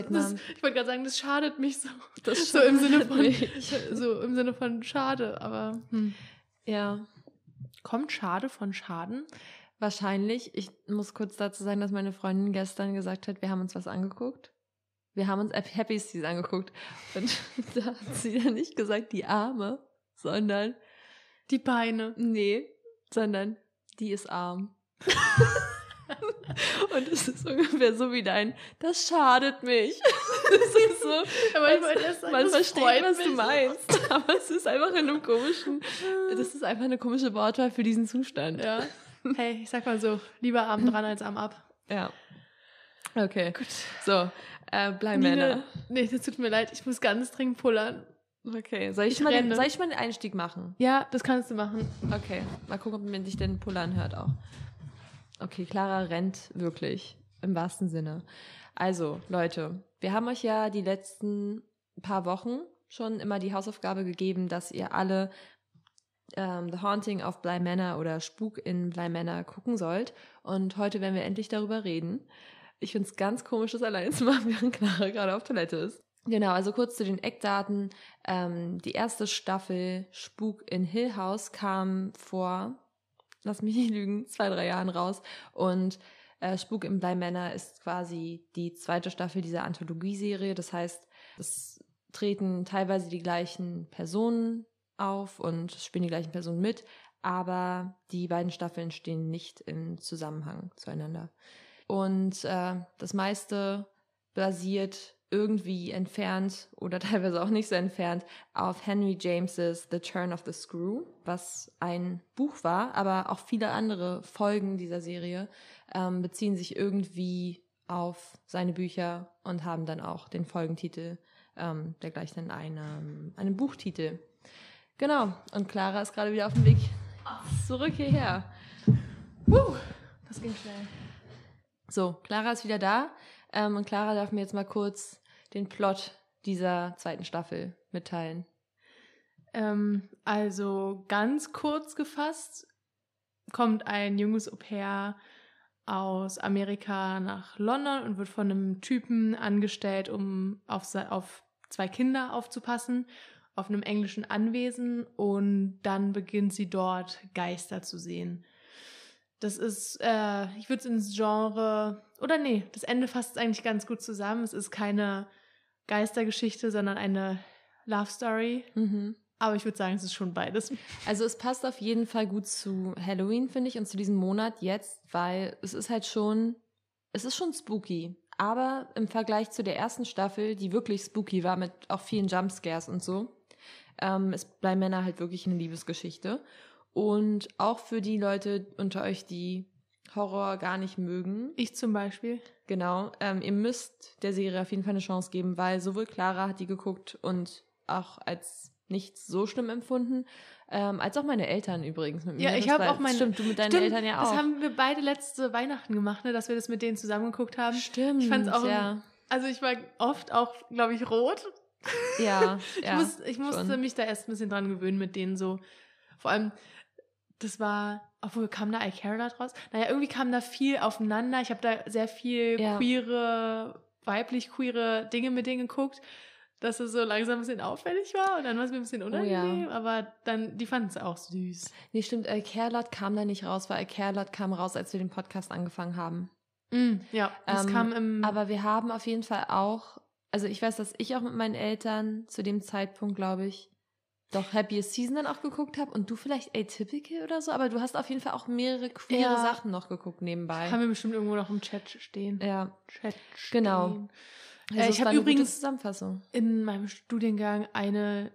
das, ich wollte gerade sagen, das schadet mich so. Das so im Sinne von mich. so im Sinne von schade, aber hm. Ja, kommt schade von Schaden? wahrscheinlich. Ich muss kurz dazu sagen, dass meine Freundin gestern gesagt hat, wir haben uns was angeguckt. wir haben uns Happy Seas angeguckt und da hat sie dann nicht gesagt die Arme, sondern die Beine. Nee, sondern die ist arm. Und es ist ungefähr so wie dein, das schadet mich. Das ist so, aber ich wollte erst sagen, man versteht, was du meinst. Aber es ist einfach in einem komischen, das ist einfach eine komische Wortwahl für diesen Zustand. Ja. Hey, ich sag mal so, lieber Arm dran als Arm ab. Ja. Okay. Gut. So, äh, Bleimänner. Nina, nee, das tut mir leid, ich muss ganz dringend pullern. Okay, soll ich, Ich mal den, soll ich mal den Einstieg machen? Ja, das kannst du machen. Okay, mal gucken, ob man sich den Pullern hört auch. Okay, Clara rennt wirklich, im wahrsten Sinne. Also, Leute, wir haben euch ja die letzten paar Wochen schon immer die Hausaufgabe gegeben, dass ihr alle ähm, The Haunting of Bly Manor oder Spuk in Bly Manor gucken sollt. Und heute werden wir endlich darüber reden. Ich finde es ganz komisch, das alleine zu machen, während Clara gerade auf Toilette ist. Genau, also kurz zu den Eckdaten. Ähm, die erste Staffel Spuk in Hill House kam vor, lass mich nicht lügen, zwei, drei Jahren raus. Und äh, Spuk in Bly Manor ist quasi die zweite Staffel dieser Anthologieserie. Das heißt, es treten teilweise die gleichen Personen auf und spielen die gleichen Personen mit, aber die beiden Staffeln stehen nicht im Zusammenhang zueinander. Und äh, das meiste basiert irgendwie entfernt oder teilweise auch nicht so entfernt auf Henry Jameses The Turn of the Screw, was ein Buch war, aber auch viele andere Folgen dieser Serie ähm, beziehen sich irgendwie auf seine Bücher und haben dann auch den Folgentitel, ähm, der gleich dann einem, einem Buchtitel. Genau, und Clara ist gerade wieder auf dem Weg zurück hierher. Uh, das ging schnell. So, Clara ist wieder da. Ähm, und Clara darf mir jetzt mal kurz den Plot dieser zweiten Staffel mitteilen. Ähm, also ganz kurz gefasst kommt ein junges Au-pair aus Amerika nach London und wird von einem Typen angestellt, um auf, auf zwei Kinder aufzupassen, auf einem englischen Anwesen und dann beginnt sie dort Geister zu sehen. Das ist, äh, ich würde es ins Genre, oder nee, das Ende fasst es eigentlich ganz gut zusammen. Es ist keine Geistergeschichte, sondern eine Love Story. Aber ich würde sagen, es ist schon beides. Also es passt auf jeden Fall gut zu Halloween, finde ich, und zu diesem Monat jetzt, weil es ist halt schon, es ist schon spooky. Aber im Vergleich zu der ersten Staffel, die wirklich spooky war, mit auch vielen Jumpscares und so, ähm, ist bei Männer halt wirklich eine Liebesgeschichte. Und auch für die Leute unter euch, die Horror gar nicht mögen, Ich zum Beispiel. Genau, ähm, ihr müsst der Serie auf jeden Fall eine Chance geben, weil sowohl Clara hat die geguckt und auch als nicht so schlimm empfunden, ähm, als auch meine Eltern übrigens mit mir. Ja, ich habe auch meine. Stimmt, du mit deinen Stimmt, Eltern ja auch. Das haben wir beide letzte Weihnachten gemacht, ne, dass wir das mit denen zusammen geguckt haben. Stimmt, Ich fand's auch. ja. Also ich war oft auch, glaube ich, rot. Ja, Ich, ja. muss, ich musste schon. mich da erst ein bisschen dran gewöhnen mit denen so. Vor allem, das war, obwohl kam da I Care A Lot raus? Naja, irgendwie kam da viel aufeinander. Ich habe da sehr viel Ja. queere, weiblich queere Dinge mit denen geguckt, dass es so langsam ein bisschen auffällig war und dann war es mir ein bisschen Oh ja. unangenehm, aber dann, die fanden es auch süß. Nee, stimmt, El Kerlot kam da nicht raus, weil El Kerlot kam raus, als wir den Podcast angefangen haben. Mm, ja, das Ähm, kam im. Aber wir haben auf jeden Fall auch, also ich weiß, dass ich auch mit meinen Eltern zu dem Zeitpunkt, glaube ich, doch Happiest Season dann auch geguckt habe und du vielleicht Atypical oder so, aber du hast auf jeden Fall auch mehrere queere Ja. Sachen noch geguckt nebenbei. haben wir bestimmt irgendwo noch im Chat stehen. ja, Chat Genau. stehen. also Äh, ich habe übrigens Zusammenfassung. in meinem Studiengang eine,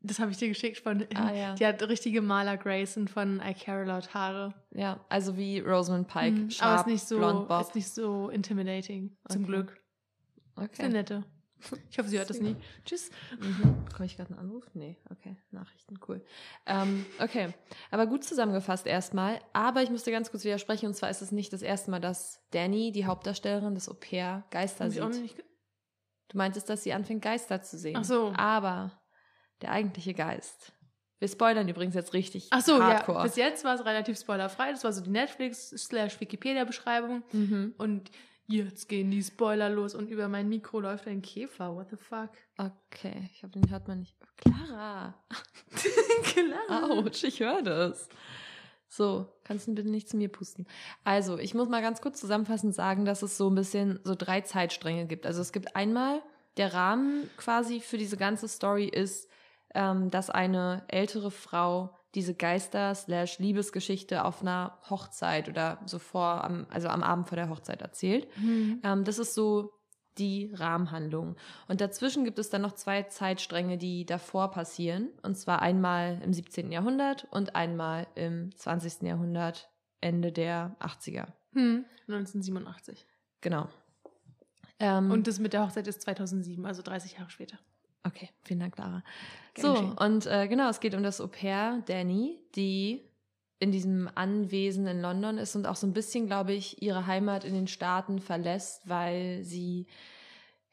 das habe ich dir geschickt von, Ah, ja. die hat richtige Maler Grayson von I Care A Lot Haare. Ja, also wie Rosamund Pike, Mhm, Sharp, aber ist nicht so, ist nicht so intimidating, zum Okay. Glück. Ist eine okay. nette. Ich hoffe, sie hört das nie. Tschüss. Mhm. Bekomme ich gerade einen Anruf? Nee, okay. Nachrichten, cool. Ähm, okay, aber gut zusammengefasst erstmal. Aber ich musste ganz kurz widersprechen, und zwar ist es nicht das erste Mal, dass Danny, die Hauptdarstellerin des Au-pair, Geister Hab ich auch sieht. nicht Du meintest, dass sie anfängt, Geister zu sehen. Ach so. Aber der eigentliche Geist. Wir spoilern übrigens jetzt richtig Ach so, hardcore. ja. Bis jetzt war es relativ spoilerfrei. Das war so die Netflix-Wikipedia-Beschreibung. mhm. Und jetzt gehen die Spoiler los und über mein Mikro läuft ein Käfer. What the fuck? Okay, ich glaube, den hört man nicht. Clara! Klar. Autsch, ich höre das. So, kannst du bitte nicht zu mir pusten. Also, ich muss mal ganz kurz zusammenfassend sagen, dass es so ein bisschen so drei Zeitstränge gibt. Also es gibt einmal der Rahmen quasi für diese ganze Story ist, ähm, dass eine ältere Frau diese Geister-Liebesgeschichte auf einer Hochzeit oder so vor, am, also am Abend vor der Hochzeit erzählt. Mhm. Ähm, das ist so die Rahmenhandlung. Und dazwischen gibt es dann noch zwei Zeitstränge, die davor passieren. Und zwar einmal im 17. Jahrhundert und einmal im 20. Jahrhundert, Ende der 80er. Hm. 1987. Genau. Ähm, Und das mit der Hochzeit ist 2007, also 30 Jahre später. Okay, vielen Dank, Lara. Gern So, geschehen. und äh, genau, es geht um das Au-pair Danny, die in diesem Anwesen in London ist und auch so ein bisschen, glaube ich, ihre Heimat in den Staaten verlässt, weil sie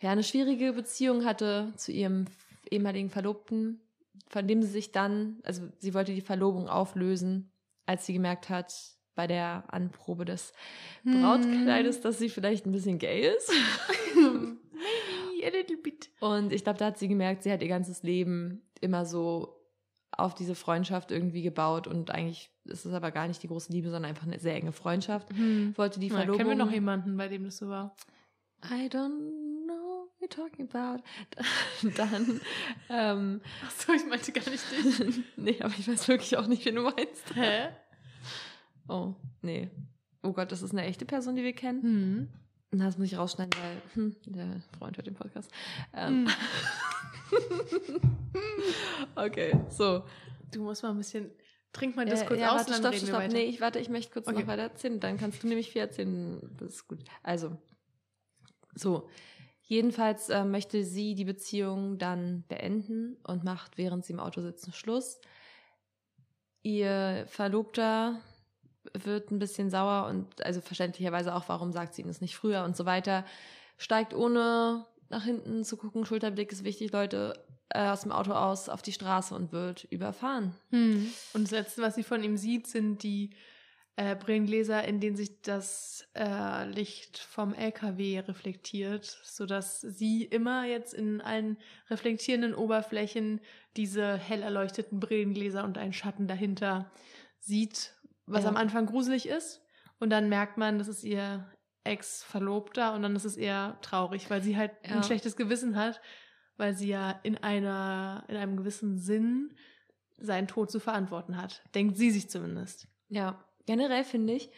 ja eine schwierige Beziehung hatte zu ihrem ehemaligen Verlobten, von dem sie sich dann, also sie wollte die Verlobung auflösen, als sie gemerkt hat, bei der Anprobe des Hm. Brautkleides, dass sie vielleicht ein bisschen gay ist. A little bit. Und ich glaube, da hat sie gemerkt, sie hat ihr ganzes Leben immer so auf diese Freundschaft irgendwie gebaut und eigentlich ist es aber gar nicht die große Liebe, sondern einfach eine sehr enge Freundschaft. Hm. Wollte die Ja, Verlobung. kennen wir noch jemanden, bei dem das so war? I don't know what you're talking about. Dann, ähm, Achso, ich meinte gar nicht dich. nee, aber ich weiß wirklich auch nicht, wen du meinst. Hä? Oh, nee. Oh Gott, das ist eine echte Person, die wir kennen. Hm. Na, Das muss ich rausschneiden, weil hm, der Freund hört den Podcast. Ähm. okay, so. Du musst mal ein bisschen. Trink mal das kurz ja, aus warte, dann stopp, reden stopp. weiter. Nee, ich warte, ich möchte kurz Okay. noch weiter erzählen. Dann kannst du nämlich viel erzählen. Das ist gut. Also, so. Jedenfalls äh, möchte sie die Beziehung dann beenden und macht, während sie im Auto sitzen, Schluss. Ihr Verlobter wird ein bisschen sauer und also verständlicherweise auch, warum sagt sie ihm das nicht früher und so weiter. Steigt ohne nach hinten zu gucken, Schulterblick ist wichtig, Leute, äh, aus dem Auto aus auf die Straße und wird überfahren. Hm. Und das Letzte, was sie von ihm sieht, sind die äh, Brillengläser, in denen sich das äh, Licht vom LKW reflektiert, sodass sie immer jetzt in allen reflektierenden Oberflächen diese hell erleuchteten Brillengläser und einen Schatten dahinter sieht, was Ja. am Anfang gruselig ist. Und dann merkt man, das ist ihr Ex-Verlobter und dann ist es eher traurig, weil sie halt Ja. ein schlechtes Gewissen hat, weil sie ja in einer, in einem gewissen Sinn seinen Tod zu verantworten hat. Denkt sie sich zumindest. Ja, generell finde ich,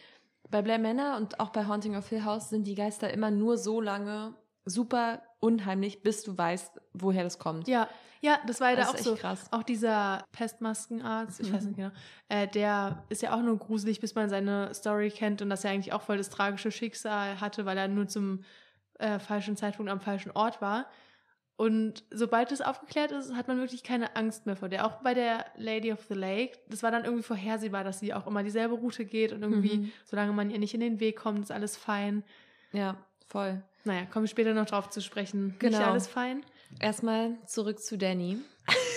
bei Blair Manor und auch bei Haunting of Hill House sind die Geister immer nur so lange super unheimlich, bis du weißt, woher das kommt. Ja, ja, das war ja da das auch ist so. krass. Auch dieser Pestmaskenarzt, ich Mhm. weiß nicht genau, äh, der ist ja auch nur gruselig, bis man seine Story kennt und dass er eigentlich auch voll das tragische Schicksal hatte, weil er nur zum äh, falschen Zeitpunkt am falschen Ort war. Und sobald das aufgeklärt ist, hat man wirklich keine Angst mehr vor der. Auch bei der Lady of the Lake, das war dann irgendwie vorhersehbar, dass sie auch immer dieselbe Route geht und irgendwie, Mhm. solange man ihr nicht in den Weg kommt, ist alles fein. Ja, voll. Naja, kommen wir später noch drauf zu sprechen. Genau. Nicht alles fein. Erstmal zurück zu Danny.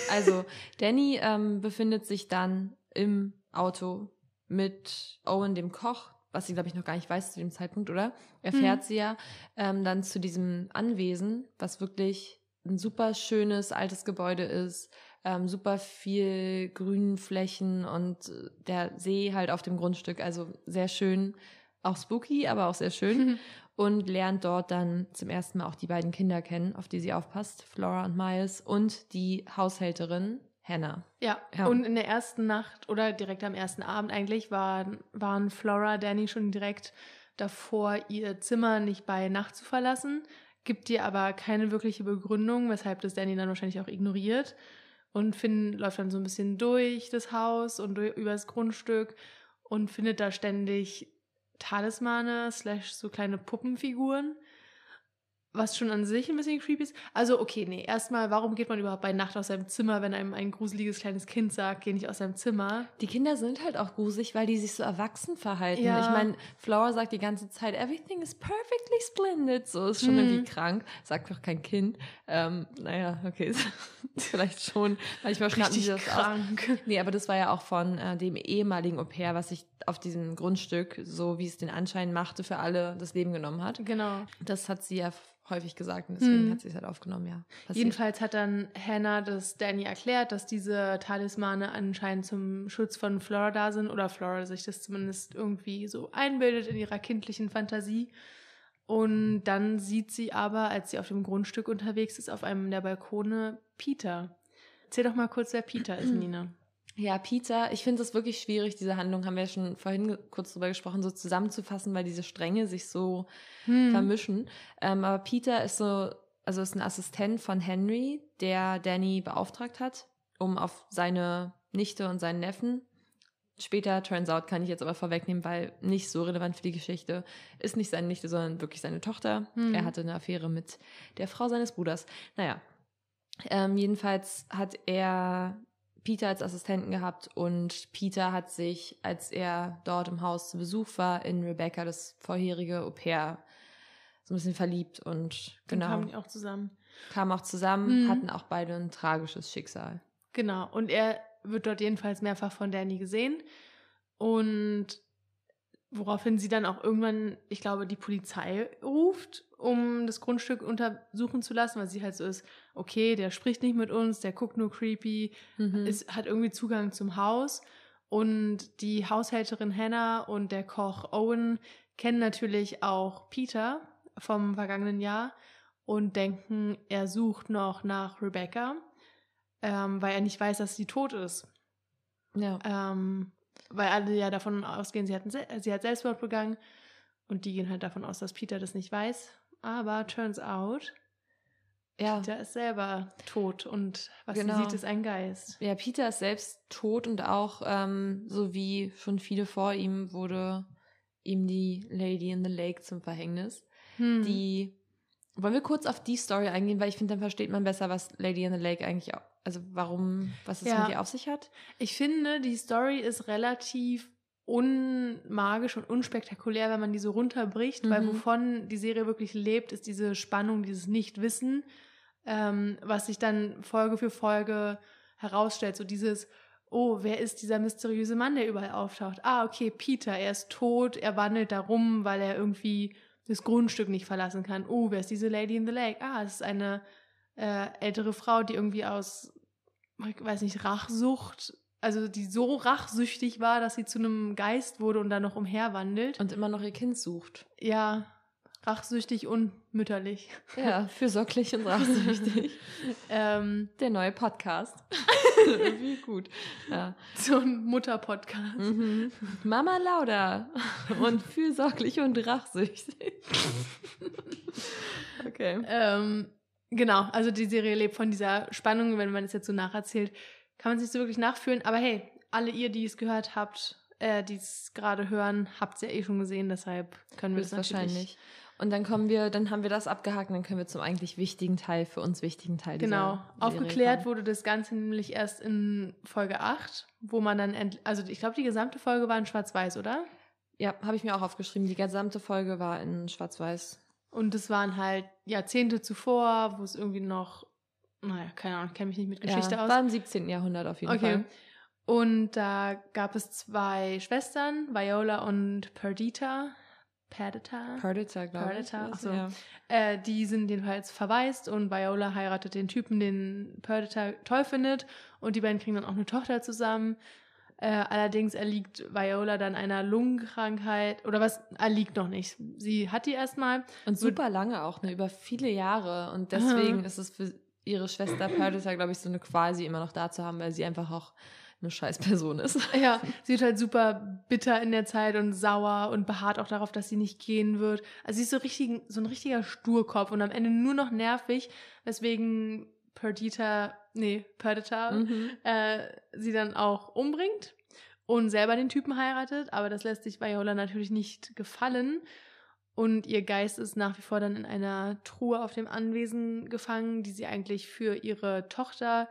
Also, Danny ähm, befindet sich dann im Auto mit Owen, dem Koch, was sie, glaube ich, noch gar nicht weiß zu dem Zeitpunkt, oder? Erfährt Mhm. sie ja ähm, dann zu diesem Anwesen, was wirklich ein super schönes altes Gebäude ist, ähm, super viel Grünflächen und äh, der See halt auf dem Grundstück, also sehr schön, auch spooky, aber auch sehr schön und lernt dort dann zum ersten Mal auch die beiden Kinder kennen, auf die sie aufpasst, Flora und Miles und die Haushälterin Hannah. Ja, Ja. und in der ersten Nacht oder direkt am ersten Abend eigentlich waren, waren Flora, Danny schon direkt davor, ihr Zimmer nicht bei Nacht zu verlassen, gibt ihr aber keine wirkliche Begründung, weshalb das Danny dann wahrscheinlich auch ignoriert. Und Finn läuft dann so ein bisschen durch das Haus und durch, über das Grundstück und findet da ständig Talismane slash so kleine Puppenfiguren. Was schon an sich ein bisschen creepy ist. Also, okay, nee, erstmal, warum geht man überhaupt bei Nacht aus seinem Zimmer, wenn einem ein gruseliges kleines Kind sagt, geh nicht aus seinem Zimmer? Die Kinder sind halt auch gruselig, weil die sich so erwachsen verhalten. Ja. Ich meine, Flora sagt die ganze Zeit, everything is perfectly splendid. So ist schon Mhm. irgendwie krank. Sagt doch kein Kind. Ähm, naja, okay. Vielleicht schon. Manchmal schnappen sie das aus. krank. Nee, aber das war ja auch von äh, dem ehemaligen Au pair, was sich auf diesem Grundstück, so wie es den Anschein machte, für alle das Leben genommen hat. Genau. Das hat sie ja häufig gesagt und deswegen Hm. hat sie es halt aufgenommen, ja. Passiert. Jedenfalls hat dann Hannah das Danny erklärt, dass diese Talismane anscheinend zum Schutz von Flora da sind oder Flora sich das zumindest irgendwie so einbildet in ihrer kindlichen Fantasie. Und dann sieht sie aber, als sie auf dem Grundstück unterwegs ist, auf einem der Balkone Peter. Erzähl doch mal kurz, wer Peter ist, Nina. Ja, Peter, ich finde es wirklich schwierig, diese Handlung, haben wir ja schon vorhin kurz drüber gesprochen, so zusammenzufassen, weil diese Stränge sich so Hm. vermischen. Ähm, aber Peter ist so, also ist ein Assistent von Henry, der Danny beauftragt hat, um auf seine Nichte und seinen Neffen. Später, turns out, kann ich jetzt aber vorwegnehmen, weil nicht so relevant für die Geschichte, ist nicht seine Nichte, sondern wirklich seine Tochter. Hm. Er hatte eine Affäre mit der Frau seines Bruders. Naja, ähm, jedenfalls hat er Peter als Assistenten gehabt und Peter hat sich, als er dort im Haus zu Besuch war, in Rebecca, das vorherige Au pair, so ein bisschen verliebt und Dann genau, kamen die auch zusammen. kamen auch zusammen, Mhm. hatten auch beide ein tragisches Schicksal. Genau. Und er wird dort jedenfalls mehrfach von Danny gesehen. Und woraufhin sie dann auch irgendwann, ich glaube, die Polizei ruft, um das Grundstück untersuchen zu lassen, weil sie halt so ist, okay, der spricht nicht mit uns, der guckt nur creepy, Mhm. ist, hat irgendwie Zugang zum Haus. Und die Haushälterin Hannah und der Koch Owen kennen natürlich auch Peter vom vergangenen Jahr und denken, er sucht noch nach Rebecca, ähm, weil er nicht weiß, dass sie tot ist. ja. Ähm, weil alle ja davon ausgehen, sie, hatten, sie hat Selbstmord begangen und die gehen halt davon aus, dass Peter das nicht weiß. Aber turns out, ja. Peter ist selber tot und was Genau. sie sieht, ist ein Geist. Ja, Peter ist selbst tot und auch, ähm, so wie schon viele vor ihm, wurde ihm die Lady in the Lake zum Verhängnis. Hm. Die, wollen wir kurz auf die Story eingehen, weil ich finde, dann versteht man besser, was Lady in the Lake eigentlich, also warum, was es Ja. mit ihr auf sich hat. Ich finde, die Story ist relativ unmagisch und unspektakulär, wenn man die so runterbricht, weil Mhm. wovon die Serie wirklich lebt, ist diese Spannung, dieses Nichtwissen, ähm, was sich dann Folge für Folge herausstellt. So dieses, oh, wer ist dieser mysteriöse Mann, der überall auftaucht? Ah, okay, Peter, er ist tot, er wandelt da rum, weil er irgendwie das Grundstück nicht verlassen kann. Oh, wer ist diese Lady in the Lake? Ah, es ist eine äh, ältere Frau, die irgendwie aus, ich weiß nicht, Rachsucht, also die so rachsüchtig war, dass sie zu einem Geist wurde und dann noch umherwandelt. Und immer noch ihr Kind sucht. ja, rachsüchtig und mütterlich. Ja, fürsorglich und rachsüchtig. Ähm, Der neue Podcast. Wie gut. Ja. so ein Mutter-Podcast. Mhm. Mama Lauda und fürsorglich und rachsüchtig. okay. Ähm, genau, also die Serie lebt von dieser Spannung, wenn man es jetzt so nacherzählt, kann man es nicht so wirklich nachfühlen. Aber hey, alle ihr, die es gehört habt, äh, die es gerade hören, habt es ja eh schon gesehen, deshalb können wir das natürlich. Höchstwahrscheinlich. Und dann kommen wir, dann haben wir das abgehakt und dann können wir zum eigentlich wichtigen Teil, für uns wichtigen Teil Genau. Aufgeklärt wurde das Ganze nämlich erst in Folge 8, wo man dann, end also ich glaube, die gesamte Folge war in Schwarz-Weiß, oder? Ja, habe ich mir auch aufgeschrieben. Die gesamte Folge war in Schwarz-Weiß. Und es waren halt Jahrzehnte zuvor, wo es irgendwie noch, naja, keine Ahnung, ich kenne mich nicht mit Geschichte ja, aus. War im 17. Jahrhundert auf jeden Okay. Fall. Und da gab es zwei Schwestern, Viola und Perdita. Perdita. Perdita, glaube ich. Perdita, ach so. Ja. Äh, die sind jedenfalls verwaist und Viola heiratet den Typen, den Perdita toll findet. Und die beiden kriegen dann auch eine Tochter zusammen. Äh, allerdings erliegt Viola dann einer Lungenkrankheit. Oder was erliegt noch nicht. Sie hat die erstmal. Und super lange auch, ne, über viele Jahre. Und deswegen ist es für ihre Schwester Perdita, glaube ich, so eine quasi immer noch da zu haben, weil sie einfach auch eine scheiß Person ist. Ja, sie wird halt super bitter in der Zeit und sauer und beharrt auch darauf, dass sie nicht gehen wird. Also sie ist so, richtig, so ein richtiger Sturkopf und am Ende nur noch nervig, weswegen Perdita, nee, Perdita, Mhm. äh, sie dann auch umbringt und selber den Typen heiratet, aber das lässt sich Viola natürlich nicht gefallen. Und ihr Geist ist nach wie vor dann in einer Truhe auf dem Anwesen gefangen, die sie eigentlich für ihre Tochter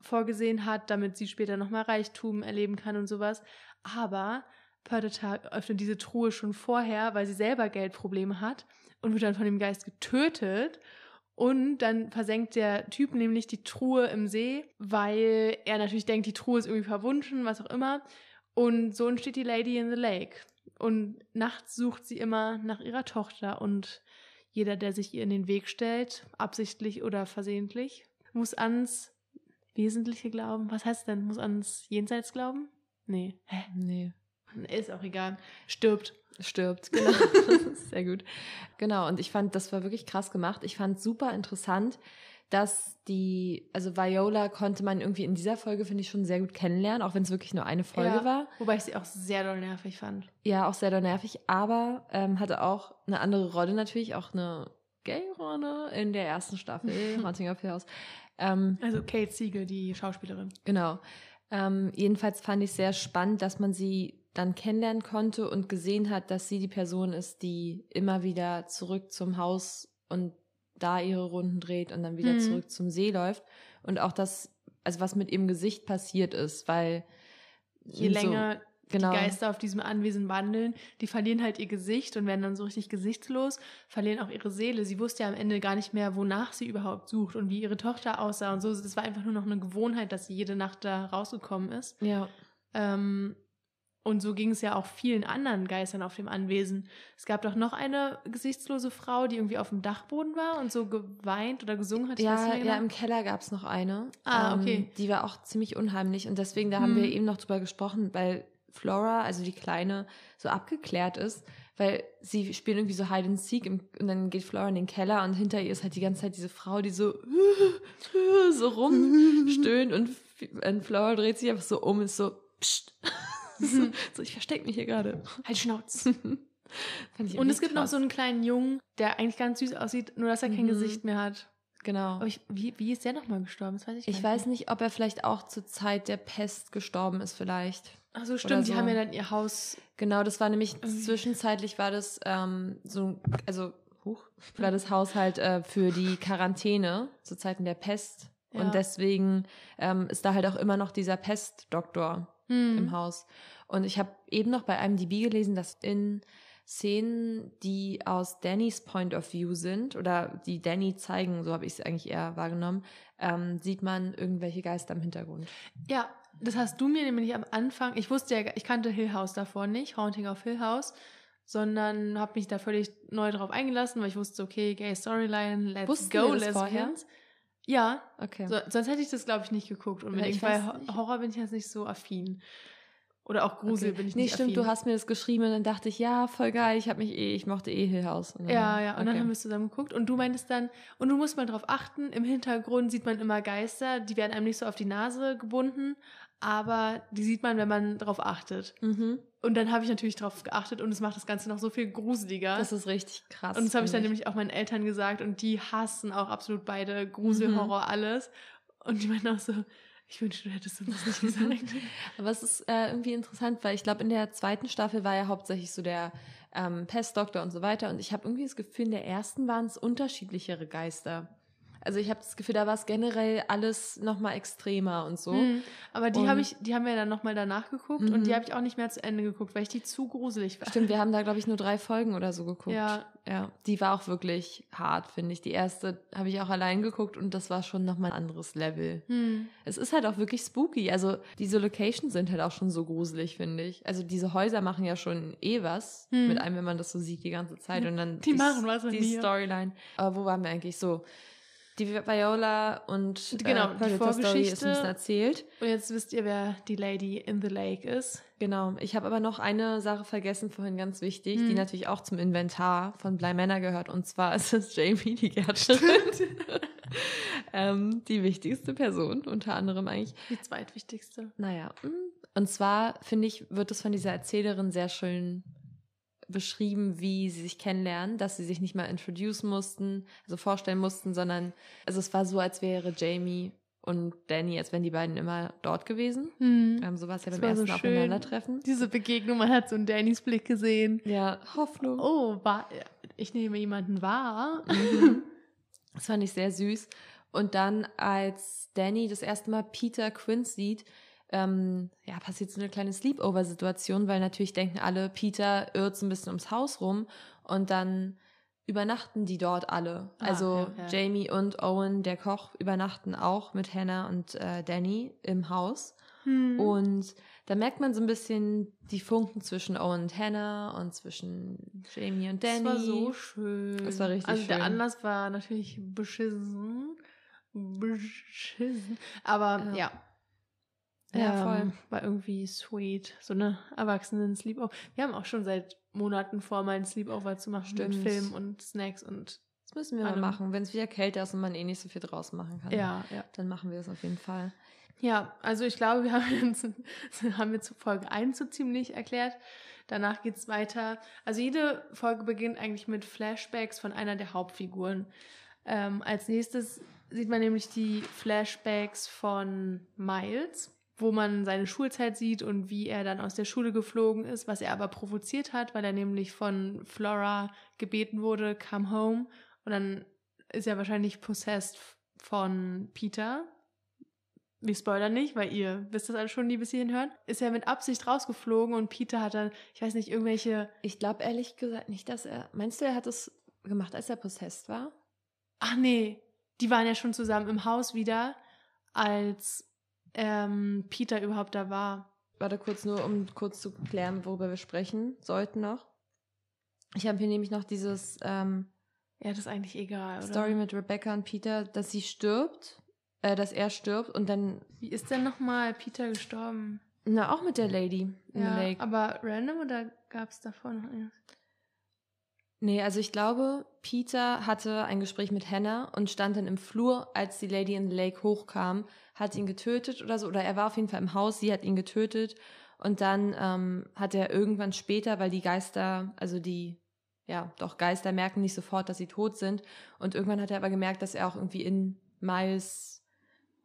vorgesehen hat, damit sie später nochmal Reichtum erleben kann und sowas. Aber Perdita öffnet diese Truhe schon vorher, weil sie selber Geldprobleme hat und wird dann von dem Geist getötet. Und dann versenkt der Typ nämlich die Truhe im See, weil er natürlich denkt, die Truhe ist irgendwie verwunschen, was auch immer. Und so entsteht die Lady in the Lake. Und nachts sucht sie immer nach ihrer Tochter und jeder, der sich ihr in den Weg stellt, absichtlich oder versehentlich, muss ans Wesentliche glauben. Was heißt denn? Muss ans Jenseits glauben? Nee. Hä? Nee. Ist auch egal. Stirbt. Stirbt, genau. Sehr gut. Genau, und ich fand, das war wirklich krass gemacht. Ich fand super interessant, dass die, also Viola konnte man irgendwie in dieser Folge, finde ich, schon sehr gut kennenlernen, auch wenn es wirklich nur eine Folge Ja, war. Wobei ich sie auch sehr doll nervig fand. Ja, auch sehr doll nervig, aber ähm, hatte auch eine andere Rolle natürlich, auch eine Gay-Rolle in der ersten Staffel, Haunting of Hill House. Ähm, Also Kate Siegel, die Schauspielerin. Genau. Ähm, jedenfalls fand ich sehr spannend, dass man sie dann kennenlernen konnte und gesehen hat, dass sie die Person ist, die immer wieder zurück zum Haus und da ihre Runden dreht und dann wieder Mhm. zurück zum See läuft. Und auch das, also was mit ihrem Gesicht passiert ist, weil Je so- länger genau. die Geister auf diesem Anwesen wandeln, die verlieren halt ihr Gesicht und werden dann so richtig gesichtslos, verlieren auch ihre Seele. Sie wusste ja am Ende gar nicht mehr, wonach sie überhaupt sucht und wie ihre Tochter aussah und so. Das war einfach nur noch eine Gewohnheit, dass sie jede Nacht da rausgekommen ist. Ja, Ähm, und so ging es ja auch vielen anderen Geistern auf dem Anwesen. Es gab doch noch eine gesichtslose Frau, die irgendwie auf dem Dachboden war und so geweint oder gesungen hat. Ja, ja, genau. im Keller gab es noch eine. Ah, Ähm, okay. Die war auch ziemlich unheimlich und deswegen, da haben Hm. wir eben noch drüber gesprochen, weil Flora, also die Kleine, so abgeklärt ist, weil sie spielen irgendwie so Hide and Seek im, und dann geht Flora in den Keller und hinter ihr ist halt die ganze Zeit diese Frau, die so so rumstöhnt und, und Flora dreht sich einfach so um und ist so pst. So, so, ich verstecke mich hier gerade. halt Schnauz. Fand ich Und es gibt noch krass. so einen kleinen Jungen, der eigentlich ganz süß aussieht, nur dass er kein Mhm. Gesicht mehr hat. Genau. Aber ich, wie, wie ist der nochmal gestorben? Das weiß ich, Ich gar weiß nicht, ob er vielleicht auch zur Zeit der Pest gestorben ist, vielleicht. Ach so, stimmt. Die so. haben ja dann ihr Haus. Genau, das war nämlich zwischenzeitlich war das ähm, so, also huch, war das Haus halt äh, für die Quarantäne zu Zeiten der Pest. Ja. Und deswegen ähm, ist da halt auch immer noch dieser Pestdoktor Hm. im Haus. Und ich habe eben noch bei einem DB gelesen, dass in Szenen, die aus Dannys Point of View sind oder die Danny zeigen, so habe ich es eigentlich eher wahrgenommen, ähm, sieht man irgendwelche Geister im Hintergrund. Ja, das hast du mir nämlich am Anfang. Ich wusste ja, ich kannte Hill House davor nicht, Haunting of Hill House, sondern habe mich da völlig neu drauf eingelassen, weil ich wusste, okay, gay Storyline, let's Wussten go? Lesbians. Ja, Okay. so, sonst hätte ich das, glaube ich, nicht geguckt. Und Ja, ich ich bei Ho-. Horror bin ich jetzt nicht so affin. Oder auch Grusel okay. bin ich nee, nicht stimmt, affin. du hast mir das geschrieben und dann dachte ich, ja, voll geil, ich habe mich eh, ich mochte eh Hill House. Dann- Ja, ja, und dann okay. haben wir es zusammen geguckt und du meintest dann, und du musst mal drauf achten, im Hintergrund sieht man immer Geister, die werden einem nicht so auf die Nase gebunden, aber die sieht man, wenn man drauf achtet. Mhm. Und dann habe ich natürlich drauf geachtet und es macht das Ganze noch so viel gruseliger. Das ist richtig krass. und das habe ich dann nämlich auch meinen Eltern gesagt und die hassen auch absolut beide Grusel, Mhm. Horror, alles. Und die meinten auch so, ich wünschte, du hättest uns das nicht gesagt. Aber es ist äh, irgendwie interessant, weil ich glaube, in der zweiten Staffel war ja hauptsächlich so der ähm, Pestdoktor und so weiter. Und ich habe irgendwie das Gefühl, in der ersten waren es unterschiedlichere Geister. Also ich habe das Gefühl, da war es generell alles nochmal extremer und so. Mhm. Aber die Und- habe ich, die haben wir dann nochmal danach geguckt und Mhm. die habe ich auch nicht mehr zu Ende geguckt, weil ich die zu gruselig fand. Stimmt, wir haben da, glaube ich, nur drei Folgen oder so geguckt. Ja. ja. Die war auch wirklich hart, finde ich. Die erste habe ich auch allein geguckt und das war schon nochmal ein anderes Level. Hm. Es ist halt auch wirklich spooky. Also diese Locations sind halt auch schon so gruselig, finde ich. Also diese Häuser machen ja schon eh was Hm. mit einem, wenn man das so sieht die ganze Zeit. Und dann Die machen was mit Die mir. Storyline. Aber wo waren wir eigentlich so? Die Viola und Genau, äh, die Predator Story ist Vorgeschichte. ein bisschen erzählt. Und jetzt wisst ihr, wer die Lady in the Lake ist. Genau. Ich habe aber noch eine Sache vergessen vorhin, ganz wichtig, die Hm. natürlich auch zum Inventar von Bly Manor gehört. Und zwar ist es Jamie, die Gärtnerin. ähm, die wichtigste Person, unter anderem eigentlich. Die zweitwichtigste. Naja, und zwar finde ich, wird es von dieser Erzählerin sehr schön beschrieben, wie sie sich kennenlernen, dass sie sich nicht mal introducen mussten, also vorstellen mussten, sondern also es war so, als wäre Jamie und Danny, als wären die beiden immer dort gewesen. Hm. Ähm, so war es ja Das beim so ersten schön. Aufeinandertreffen. Diese Begegnung, man hat so einen Dannys Blick gesehen. Ja, Hoffnung. Oh, war, ich nehme jemanden wahr. Mhm. Das fand ich sehr süß. Und dann, als Danny das erste Mal Peter Quinn sieht, ähm, ja, passiert so eine kleine Sleepover-Situation, weil natürlich denken alle, Peter irrt so ein bisschen ums Haus rum und dann übernachten die dort alle. Ah, also ja, ja. Jamie und Owen, der Koch, übernachten auch mit Hannah und äh, Danny im Haus. Hm. Und da merkt man so ein bisschen die Funken zwischen Owen und Hannah und zwischen Jamie und Danny. Das war so schön. Das war richtig Also der schön. Anlass war natürlich beschissen. Beschissen. Aber Ja. ja. Ja, voll. Ähm, War irgendwie sweet. So eine Erwachsenen-Sleepover. Wir haben auch schon seit Monaten vor, mal einen Sleepover zu machen Stimmt. mit Film und Snacks und Das müssen wir mal Allem. machen. Wenn es wieder kälter ist und man eh nicht so viel draus machen kann. ja, ja. Dann machen wir das auf jeden Fall. Ja, also ich glaube, wir haben jetzt haben jetzt Folge 1 so ziemlich erklärt. Danach geht's weiter. Also jede Folge beginnt eigentlich mit Flashbacks von einer der Hauptfiguren. Ähm, als nächstes sieht man nämlich die Flashbacks von Miles, wo man seine Schulzeit sieht und wie er dann aus der Schule geflogen ist, was er aber provoziert hat, weil er nämlich von Flora gebeten wurde, come home. Und dann ist er wahrscheinlich possessed von Peter, wir spoilern nicht, weil ihr wisst das alle schon, die bis hierhin hören, ist er mit Absicht rausgeflogen und Peter hat dann, ich weiß nicht, irgendwelche, Ich glaube ehrlich gesagt nicht, dass er. Meinst du, er hat es gemacht, als er possessed war? ach nee, die waren ja schon zusammen im Haus wieder, als ähm, Peter überhaupt da war. Warte kurz nur, um kurz zu klären, worüber wir sprechen sollten noch. Ich habe hier nämlich noch dieses ähm, Ja, das ist eigentlich egal, oder? Story mit Rebecca und Peter, dass sie stirbt, äh, dass er stirbt und dann, Wie ist denn nochmal Peter gestorben? na auch mit der Lady in Ja, the Lake. aber random oder gab es davor noch eins? Nee, also ich glaube, Peter hatte ein Gespräch mit Hannah und stand dann im Flur, als die Lady in the Lake hochkam, hat ihn getötet oder so, oder er war auf jeden Fall im Haus, sie hat ihn getötet und dann ähm, hat er irgendwann später, weil die Geister, also die, ja, doch Geister merken nicht sofort, dass sie tot sind und irgendwann hat er aber gemerkt, dass er auch irgendwie in Miles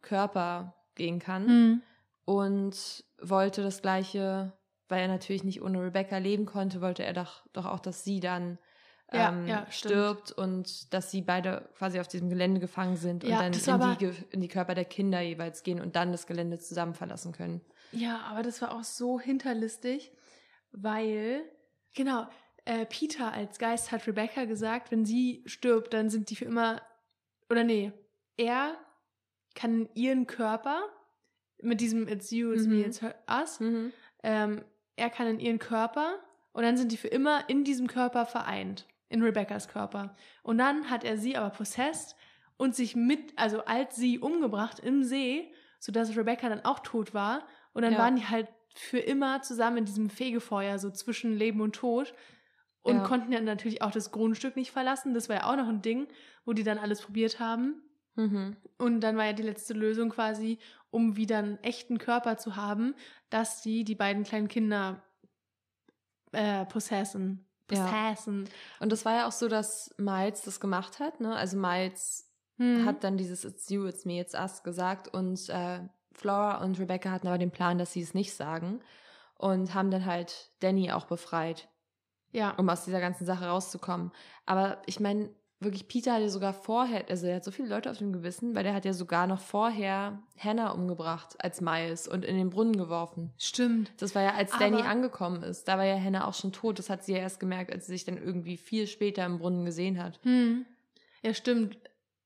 Körper gehen kann Hm. und wollte das gleiche, weil er natürlich nicht ohne Rebecca leben konnte, wollte er doch, doch auch, dass sie dann Ja, ähm, ja, stirbt und dass sie beide quasi auf diesem Gelände gefangen sind und Ja, dann das in die, in die Körper der Kinder jeweils gehen und dann das Gelände zusammen verlassen können. Ja, aber das war auch so hinterlistig, weil, genau, äh, Peter als Geist hat Rebecca gesagt, wenn sie stirbt, dann sind die für immer, oder nee, er kann ihren Körper mit diesem It's you, it's Mhm. me, it's her, us, ähm, er kann in ihren Körper und dann sind die für immer in diesem Körper vereint, in Rebeccas Körper. Und dann hat er sie aber possessed und sich mit, also als sie umgebracht im See, sodass Rebecca dann auch tot war. Und dann Ja. waren die halt für immer zusammen in diesem Fegefeuer, so zwischen Leben und Tod. Und Ja. konnten ja natürlich auch das Grundstück nicht verlassen. Das war ja auch noch ein Ding, wo die dann alles probiert haben. Mhm. Und dann war ja die letzte Lösung quasi, um wieder einen echten Körper zu haben, dass die die beiden kleinen Kinder äh, possessen. Ja. Possessen. Und das war ja auch so, dass Miles das gemacht hat. Ne? Also Miles Hm. hat dann dieses It's you, it's me, it's us gesagt und äh, Flora und Rebecca hatten aber den Plan, dass sie es nicht sagen und haben dann halt Danny auch befreit, ja. um aus dieser ganzen Sache rauszukommen. Aber ich meine, wirklich, Peter hatte sogar vorher, also er hat so viele Leute auf dem Gewissen, weil der hat ja sogar noch vorher Hannah umgebracht als Miles und in den Brunnen geworfen. Stimmt. Das war ja, als Aber- Danny angekommen ist. Da war ja Hannah auch schon tot. Das hat sie ja erst gemerkt, als sie sich dann irgendwie viel später im Brunnen gesehen hat. Hm. Ja, stimmt.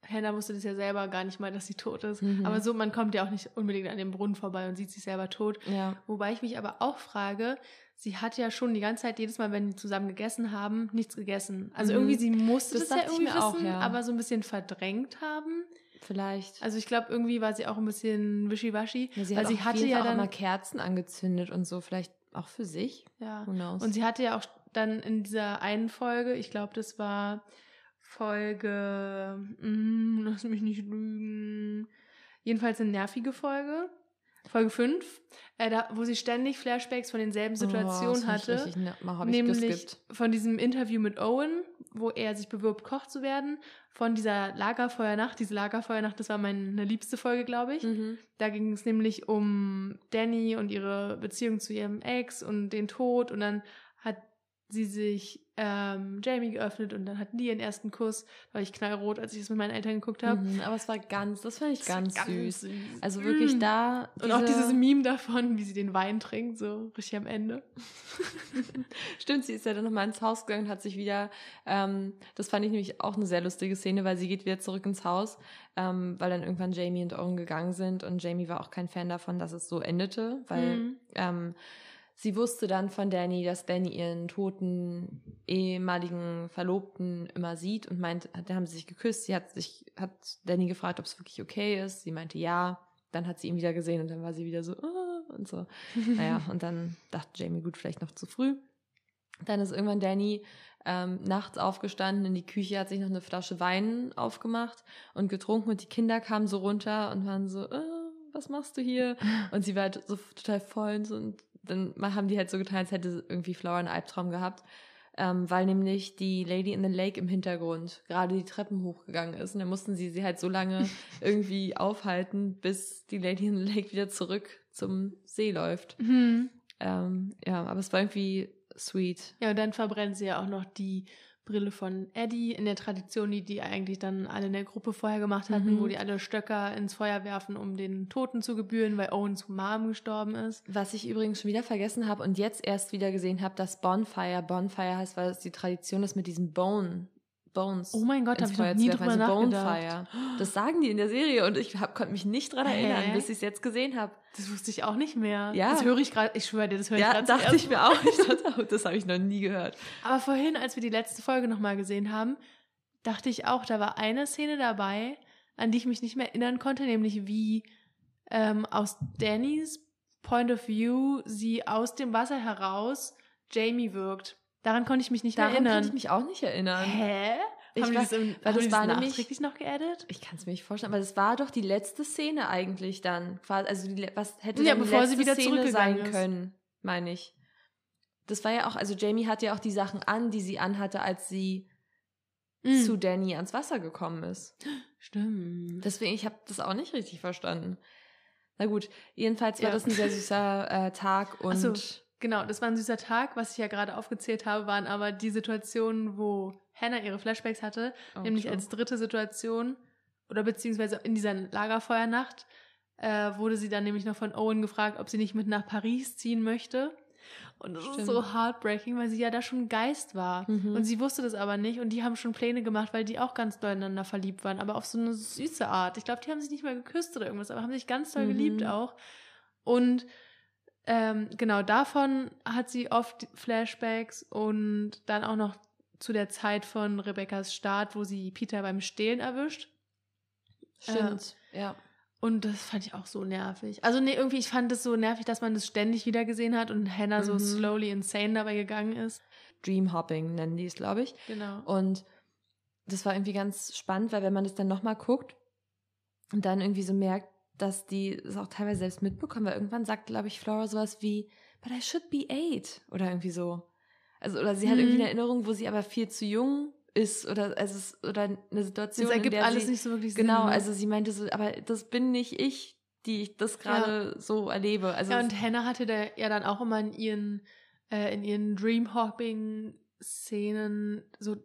Hannah wusste das ja selber gar nicht mal, dass sie tot ist. Mhm. Aber so, man kommt ja auch nicht unbedingt an dem Brunnen vorbei und sieht sich selber tot. Ja. Wobei ich mich aber auch frage, sie hat ja schon die ganze Zeit, jedes Mal, wenn die zusammen gegessen haben, nichts gegessen. Also Mhm. irgendwie, sie musste Das das, ja irgendwie mir auch, wissen, ja. aber so ein bisschen verdrängt haben. Vielleicht. Also ich glaube, irgendwie war sie auch ein bisschen wischiwaschi. Ja, sie weil hat sie auch hatte ja auch dann. immer Kerzen angezündet und so, vielleicht auch für sich. Ja. Und sie hatte ja auch dann in dieser einen Folge, ich glaube, das war Folge, mm, lass mich nicht lügen, jedenfalls eine nervige Folge. Folge 5, äh, da, wo sie ständig Flashbacks von denselben Situationen oh, das hatte. richtig, ne, nämlich geskippt. von diesem Interview mit Owen, wo er sich bewirbt, Koch zu werden, von dieser Lagerfeuernacht. Diese Lagerfeuernacht, das war meine liebste Folge, glaube ich. Mhm. Da ging es nämlich um Danny und ihre Beziehung zu ihrem Ex und den Tod. Und dann hat sie sich ähm, Jamie geöffnet und dann hatten die ihren ersten Kuss. Da war ich knallrot, als ich das mit meinen Eltern geguckt habe. Mhm, aber es war ganz, das fand ich ganz, ganz süß. süß. Also wirklich Mm. da. Und auch diese- dieses Meme davon, wie sie den Wein trinkt, so richtig am Ende. Stimmt, sie ist ja dann nochmal ins Haus gegangen und hat sich wieder, ähm, das fand ich nämlich auch eine sehr lustige Szene, weil sie geht wieder zurück ins Haus, ähm, weil dann irgendwann Jamie und Owen gegangen sind und Jamie war auch kein Fan davon, dass es so endete, weil Mhm. ähm, sie wusste dann von Danny, dass Danny ihren toten ehemaligen Verlobten immer sieht und meint, da haben sie sich geküsst, sie hat sich, hat Danny gefragt, ob es wirklich okay ist, sie meinte ja, dann hat sie ihn wieder gesehen und dann war sie wieder so, ah, und so. Naja, und dann dachte Jamie, gut, vielleicht noch zu früh. Dann ist irgendwann Danny ähm, nachts aufgestanden in die Küche, hat sich noch eine Flasche Wein aufgemacht und getrunken und die Kinder kamen so runter und waren so, äh, was machst du hier? Und sie war halt so total voll und so und dann haben die halt so getan, als hätte irgendwie Flower einen Albtraum gehabt. Ähm, weil nämlich die Lady in the Lake im Hintergrund gerade die Treppen hochgegangen ist. Und dann mussten sie sie halt so lange irgendwie aufhalten, bis die Lady in the Lake wieder zurück zum See läuft. Mhm. Ähm, ja, aber es war irgendwie sweet. Ja, und dann verbrennt sie ja auch noch die Brille von Eddie in der Tradition, die die eigentlich dann alle in der Gruppe vorher gemacht hatten, Mhm. wo die alle Stöcker ins Feuer werfen, um den Toten zu gebühren, weil Owen zu Mom gestorben ist. Was ich übrigens schon wieder vergessen habe und jetzt erst wieder gesehen habe, dass Bonfire Bonfire heißt, weil es die Tradition ist mit diesem Bone Bones. Oh mein Gott, habe ich noch nie drüber nachgedacht. Bonfire. Das sagen die in der Serie und ich hab, konnte mich nicht dran erinnern, bis ich es jetzt gesehen habe. Das wusste ich auch nicht mehr. Ja. Das höre ich gerade, ich schwöre dir, das höre ich Ja, gerade dachte ich mir auch. Ich dachte, oh, das habe ich noch nie gehört. Aber vorhin, als wir die letzte Folge nochmal gesehen haben, dachte ich auch, da war eine Szene dabei, an die ich mich nicht mehr erinnern konnte, nämlich wie ähm, aus Dannys Point of View sie aus dem Wasser heraus Jamie wirkt. Daran konnte ich mich nicht Daran erinnern. kann ich mich auch nicht erinnern. Hä? Ich haben war- das, im, weil war nämlich- nachträglich noch geedit? Ich kann es mir nicht vorstellen, aber das war doch die letzte Szene eigentlich dann. Also die, was hätte Ja, denn die bevor sie letzte wieder Szene sein ist. können, meine ich. Das war ja auch, also Jamie hatte ja auch die Sachen an, die sie anhatte, als sie Mhm. zu Danny ans Wasser gekommen ist. Stimmt. Deswegen, ich habe das auch nicht richtig verstanden. Na gut, jedenfalls war Ja. das ein sehr süßer äh, Tag und so. Genau, das war ein süßer Tag. Was ich ja gerade aufgezählt habe, waren aber die Situationen, wo Hannah ihre Flashbacks hatte. Oh, nämlich true. als dritte Situation oder beziehungsweise in dieser Lagerfeuernacht äh, wurde sie dann nämlich noch von Owen gefragt, ob sie nicht mit nach Paris ziehen möchte. Und das ist Stimmt. so heartbreaking, weil sie ja da schon Geist war. Mhm. Und sie wusste das aber nicht. Und die haben schon Pläne gemacht, weil die auch ganz doll ineinander verliebt waren. Aber auf so eine süße Art. Ich glaube, die haben sich nicht mal geküsst oder irgendwas, aber haben sich ganz doll Mhm. geliebt auch. Und ähm, genau davon hat sie oft Flashbacks und dann auch noch zu der Zeit von Rebecca's Start, wo sie Peter beim Stehlen erwischt. Stimmt, ja. Und das fand ich auch so nervig. Also nee, irgendwie, ich fand es so nervig, dass man das ständig wieder gesehen hat und Hannah so Mhm. slowly insane dabei gegangen ist. Dream Hopping nennen die es, glaube ich. Genau. Und das war irgendwie ganz spannend, weil wenn man das dann nochmal guckt und dann irgendwie so merkt, dass die es auch teilweise selbst mitbekommen, weil irgendwann sagt, glaube ich, Flora sowas wie, but I should be eight oder irgendwie so. Also, oder sie hat Mhm. irgendwie eine Erinnerung, wo sie aber viel zu jung ist oder, also es, oder eine Situation, Das ergibt in der alles sie, nicht so wirklich Genau, Sinn. ne? also sie meinte so, aber das bin nicht ich, die ich das gerade so erlebe. Also ja, und Hannah hatte da ja dann auch immer in ihren, äh, in ihren Dreamhopping-Szenen so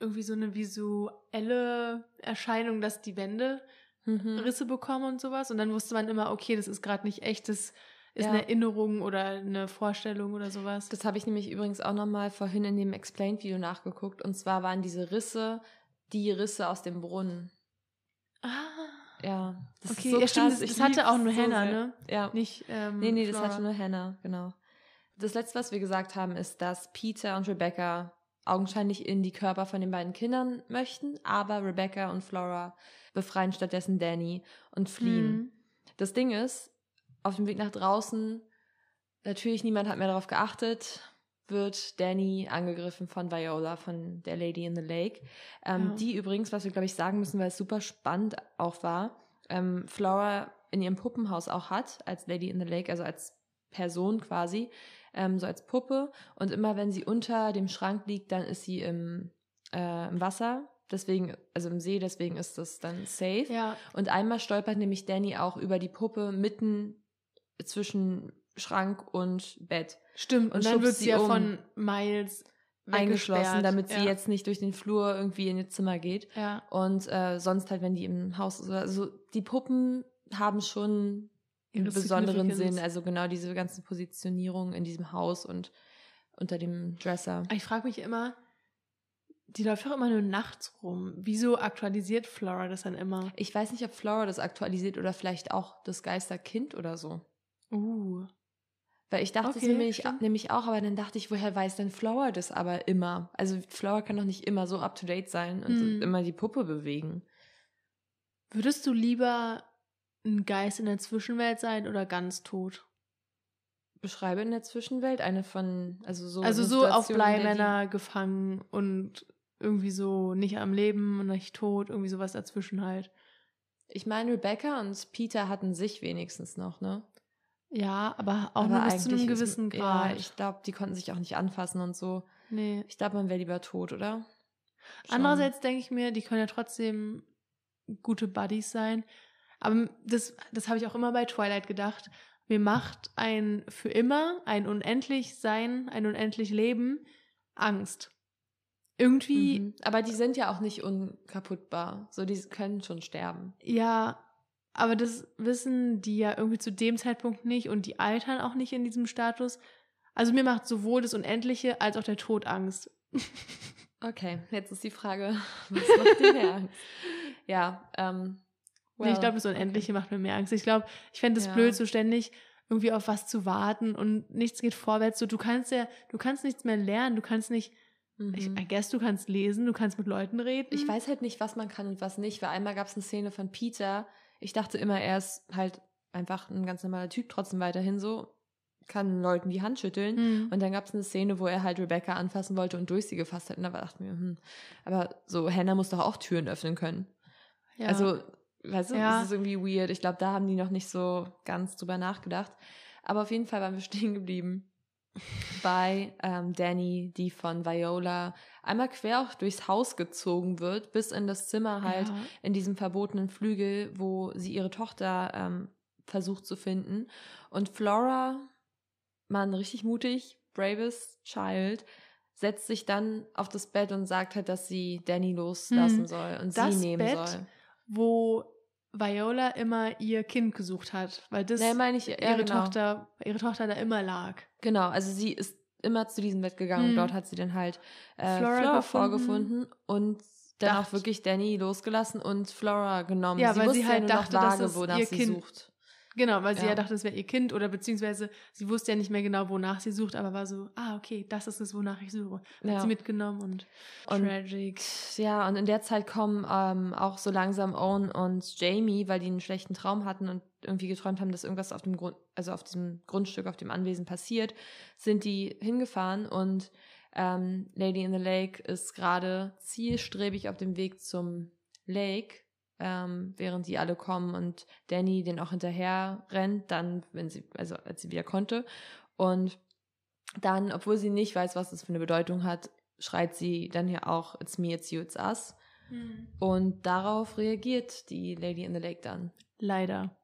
irgendwie so eine visuelle Erscheinung, dass die Wände Mhm. Risse bekommen und sowas. Und dann wusste man immer, okay, das ist gerade nicht echt, das ist Ja. eine Erinnerung oder eine Vorstellung oder sowas. Das habe ich nämlich übrigens auch nochmal vorhin in dem Explained-Video nachgeguckt. Und zwar waren diese Risse die Risse aus dem Brunnen. ah, Ja. Das okay, ist so ja, stimmt, das, Ich das hatte auch nur so Hannah, ne? Ja. Nicht, ähm, Nee, nee, das Flora. hatte nur Hannah, genau. Das letzte, was wir gesagt haben, ist, dass Peter und Rebecca augenscheinlich in die Körper von den beiden Kindern möchten, aber Rebecca und Flora befreien stattdessen Danny und fliehen. Mhm. Das Ding ist, auf dem Weg nach draußen, natürlich niemand hat mehr darauf geachtet, wird Danny angegriffen von Viola, von der Lady in the Lake. Ähm, Ja. Die übrigens, was wir glaube ich sagen müssen, weil es super spannend auch war, ähm, Flora in ihrem Puppenhaus auch hat, als Lady in the Lake, also als Person quasi, ähm, so als Puppe. Und immer wenn sie unter dem Schrank liegt, dann ist sie im, äh, im Wasser. Deswegen, also im See, deswegen ist das dann safe. Ja, Und einmal stolpert nämlich Danny auch über die Puppe mitten zwischen Schrank und Bett. stimmt. Und, Und dann wird sie sie ja um. von Miles eingeschlossen, damit sie ja. jetzt nicht durch den Flur irgendwie in ihr Zimmer geht. Ja. Und äh, sonst halt, wenn die im Haus ist. Also die Puppen haben schon Ihre besonderen. Sinn. Also genau diese ganze Positionierung in diesem Haus und unter dem Dresser. Ich frage mich immer, die läuft doch immer nur nachts rum. Wieso aktualisiert Flora das dann immer? Ich weiß nicht, ob Flora das aktualisiert oder vielleicht auch das Geisterkind oder so. Uh. Weil ich dachte es Okay, nämlich, stimmt. nämlich auch, aber dann dachte ich, woher weiß denn Flower das aber immer? Also Flower kann doch nicht immer so up to date sein und Hm. immer die Puppe bewegen. Würdest du lieber ein Geist in der Zwischenwelt sein oder ganz tot? Beschreibe in der Zwischenwelt eine von, also so. also so auf Bleimänner gefangen und irgendwie so nicht am Leben und nicht tot, irgendwie sowas dazwischen halt. Ich meine, Rebecca und Peter hatten sich wenigstens noch, ne? Ja, aber auch aber nur bis zu einem ist- gewissen Grad. Ja, ich glaube, die konnten sich auch nicht anfassen und so. nee. Ich glaube, man wäre lieber tot, oder? Schon. Andererseits denke ich mir, die können ja trotzdem gute Buddies sein. Aber das, das habe ich auch immer bei Twilight gedacht. Mir macht ein für immer, ein unendlich Sein, ein unendlich Leben Angst. Irgendwie, Mhm. Aber die sind ja auch nicht unkaputtbar. So, die können schon sterben. ja, aber das wissen die ja irgendwie zu dem Zeitpunkt nicht und die altern auch nicht in diesem Status. Also mir macht sowohl das Unendliche als auch der Tod Angst. Okay, jetzt ist die Frage, was macht dir mehr Angst? Ja, ähm. Nee, ich well, glaube, das Unendliche macht mir mehr Angst. Ich glaube, ich fände es Ja. blöd, so ständig irgendwie auf was zu warten und nichts geht vorwärts. So, du kannst ja, du kannst nichts mehr lernen, du kannst nicht, Mhm. ich I guess, du kannst lesen, du kannst mit Leuten reden. Ich weiß halt nicht, was man kann und was nicht, weil einmal gab es eine Szene von Peter. Ich dachte immer, er ist halt einfach ein ganz normaler Typ, trotzdem weiterhin so, kann Leuten die Hand schütteln. Mhm. Und dann gab es eine Szene, wo er halt Rebecca anfassen wollte und durch sie gefasst hat. Und da dachte ich mir, hm, aber so, Hannah muss doch auch Türen öffnen können. ja. Also, weißt du, Ja. das ist irgendwie weird. Ich glaube, da haben die noch nicht so ganz drüber nachgedacht. Aber auf jeden Fall waren wir stehen geblieben bei ähm, Danny, die von Viola einmal quer auch durchs Haus gezogen wird, bis in das Zimmer halt, Ja. in diesem verbotenen Flügel, wo sie ihre Tochter ähm, versucht zu finden. Und Flora, Mann, richtig mutig, bravest Child, setzt sich dann auf das Bett und sagt halt, dass sie Danny loslassen Hm. soll und sie nehmen Bett? soll. Wo Viola immer ihr Kind gesucht hat, weil das Nee, meine ich, ja, ihre genau. Tochter, ihre Tochter da immer lag. Genau, also sie ist immer zu diesem Bett gegangen und Hm. dort hat sie dann halt äh, Flora Flora, gefunden. vorgefunden und dann auch wirklich Danny losgelassen und Flora genommen. Ja, sie weil sie halt ja dachte, dass es ihr sie Kind- sucht. Genau, weil sie ja, Ja. dachte, es wäre ihr Kind oder beziehungsweise sie wusste ja nicht mehr genau, wonach sie sucht, aber war so, ah, okay, das ist es, wonach ich suche. Hat Ja. sie mitgenommen und, Und- tragic. Ja, und in der Zeit kommen ähm, auch so langsam Owen und Jamie, weil die einen schlechten Traum hatten und irgendwie geträumt haben, dass irgendwas auf dem Grund, also auf diesem Grundstück, auf dem Anwesen passiert, sind die hingefahren und ähm, Lady in the Lake ist gerade zielstrebig auf dem Weg zum Lake, ähm, während die alle kommen und Danny den auch hinterher rennt, dann, wenn sie, also als sie wieder konnte. Und dann, obwohl sie nicht weiß, was das für eine Bedeutung hat, schreit sie dann ja auch, it's me, it's you, it's us. Und darauf reagiert die Lady in the Lake dann. Leider.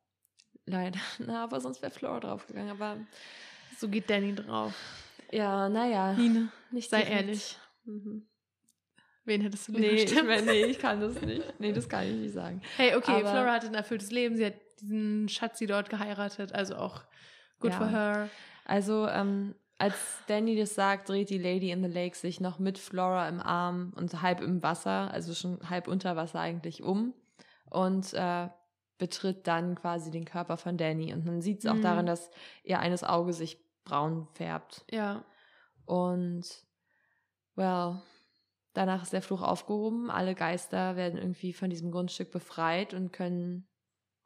Leider. Na, aber sonst wäre Flora draufgegangen. Aber So geht Danny drauf. ja, naja. Nina, Nicht sei direkt. ehrlich. Mhm. Wen hättest du lieber Nee, ich, mein, nee, ich kann das nicht. Nee, das kann ich nicht sagen. Hey, okay, Aber- Flora hat ein erfülltes Leben. Sie hat diesen Schatzi dort geheiratet, also auch good Ja. for her. Also, ähm, als Danny das sagt, dreht die Lady in the Lake sich noch mit Flora im Arm und halb im Wasser, also schon halb unter Wasser eigentlich um und äh, betritt dann quasi den Körper von Danny. Und man sieht es auch Mhm. daran, dass ihr eines Auge sich braun färbt. Ja. Und, well, danach ist der Fluch aufgehoben. Alle Geister werden irgendwie von diesem Grundstück befreit und können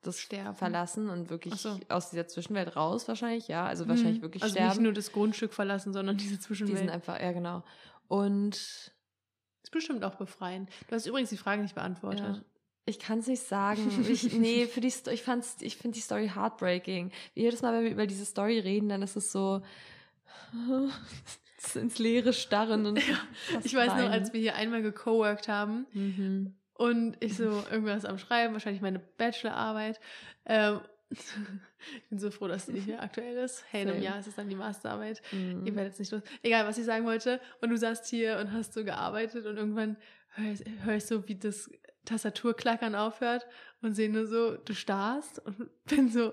das Sterben. verlassen und wirklich so. aus dieser Zwischenwelt raus wahrscheinlich, ja. Also wahrscheinlich Hm. wirklich also sterben. nicht nur das Grundstück verlassen, sondern diese Die Zwischenwelt. sind einfach, ja genau. Und ist bestimmt auch befreien. Du hast übrigens die Frage nicht beantwortet. ja, ich kann es nicht sagen. Ich, nee, für die, Sto- ich fand's, ich finde die Story heartbreaking. Jedes Mal, wenn wir über diese Story reden, dann ist es so ins Leere starren und fast Ich weiß noch, als wir hier einmal gecoworked haben Mhm. und ich so irgendwas am Schreiben, wahrscheinlich meine Bachelorarbeit, ähm, Ich bin so froh, dass die nicht mehr aktuell ist. Hey, in einem. Jahr ist es dann die Masterarbeit. Mhm. Ihr werdet es nicht los. Egal, was ich sagen wollte. Und du saßt hier und hast so gearbeitet und irgendwann höre ich, hör ich so, wie das Tastaturklackern aufhört und sehe nur so, du starrst und bin so,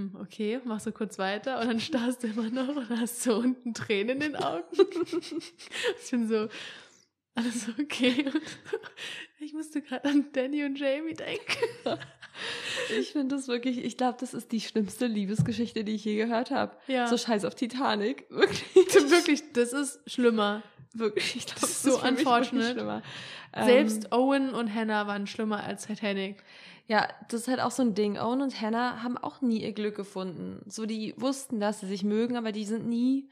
hm, okay, mach so kurz weiter und dann starrst du immer noch und hast so unten Tränen in den Augen. ich bin so, alles okay. Und ich musste gerade an Danny und Jamie denken. Ich finde das wirklich, ich glaube, das ist die schlimmste Liebesgeschichte, die ich je gehört habe. Ja. So scheiß auf Titanic. Wirklich. Wirklich, das ist schlimmer. Wirklich. Ich glaube, Das ist so unfortunate. Selbst Ähm, Owen und Hannah waren schlimmer als Titanic. Ja, das ist halt auch so ein Ding. Owen und Hannah haben auch nie ihr Glück gefunden. So, die wussten, dass sie sich mögen, aber die sind nie.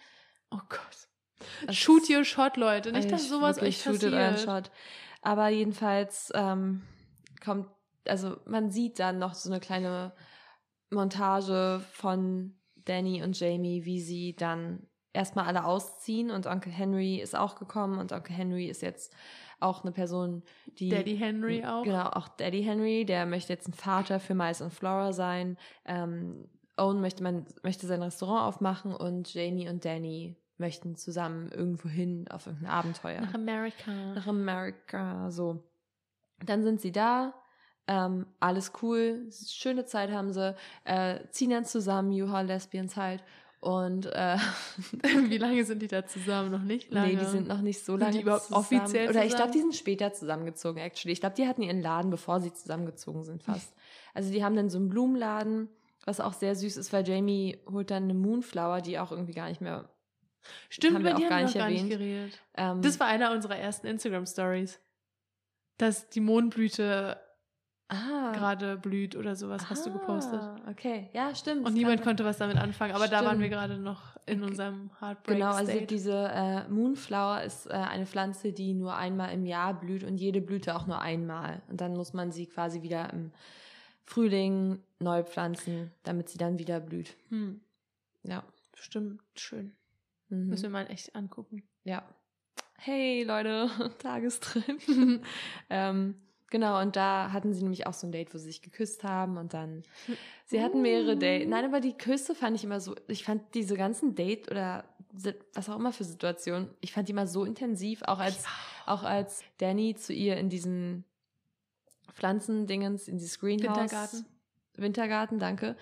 Oh Gott. Das Shoot your shot, Leute. Nicht, dass sowas euch shootet euren passiert. Shot. Aber jedenfalls ähm, kommt, also man sieht dann noch so eine kleine Montage von Danny und Jamie, wie sie dann erstmal alle ausziehen und Onkel Henry ist auch gekommen und Onkel Henry ist jetzt auch eine Person, die Daddy Henry auch. Genau, auch Daddy Henry, der möchte jetzt ein Vater für Miles und Flora sein. Ähm, Owen möchte, man, möchte sein Restaurant aufmachen und Jamie und Danny möchten zusammen irgendwo hin auf irgendein Abenteuer. Nach Amerika. Nach Amerika, so. Dann sind sie da, ähm, alles cool, schöne Zeit haben sie, äh, ziehen dann zusammen, Juha Lesbians halt. Und äh, Wie lange sind die da zusammen? Noch nicht lange. nee, die sind noch nicht so Sind lange die überhaupt zusammen. offiziell Oder ich glaube, die sind später zusammengezogen, actually. Ich glaube, die hatten ihren Laden, bevor sie zusammengezogen sind, fast. Also die haben dann so einen Blumenladen, was auch sehr süß ist, weil Jamie holt dann eine Moonflower, die auch irgendwie gar nicht mehr. Stimmt, haben wir über die auch haben gar wir nicht noch gar nicht erwähnt. geredet. Ähm, Das war einer unserer ersten Instagram-Stories. Dass die Mondblüte ah, gerade blüht oder sowas, hast du gepostet. Ah, Okay, ja, stimmt. Und niemand konnte was damit anfangen, aber da waren wir Stimmt. gerade noch in unserem Heartbreak Genau, also State. diese äh, Moonflower ist äh, eine Pflanze, die nur einmal im Jahr blüht und jede Blüte auch nur einmal. Und dann muss man sie quasi wieder im Frühling neu pflanzen, damit sie dann wieder blüht. hm, Ja. stimmt, schön. Mhm. Müssen wir mal echt angucken. Ja. Hey Leute, Tagestrip. ähm, genau, und da hatten sie nämlich auch so ein Date, wo sie sich geküsst haben und dann. Sie hatten mehrere Dates. Nein, aber die Küsse fand ich immer so. Ich fand diese ganzen Date oder was auch immer für Situationen, ich fand die immer so intensiv, auch als, auch als Danny zu ihr in diesen Pflanzendingens, in dieses Greenhouse. Wintergarten. Wintergarten, danke.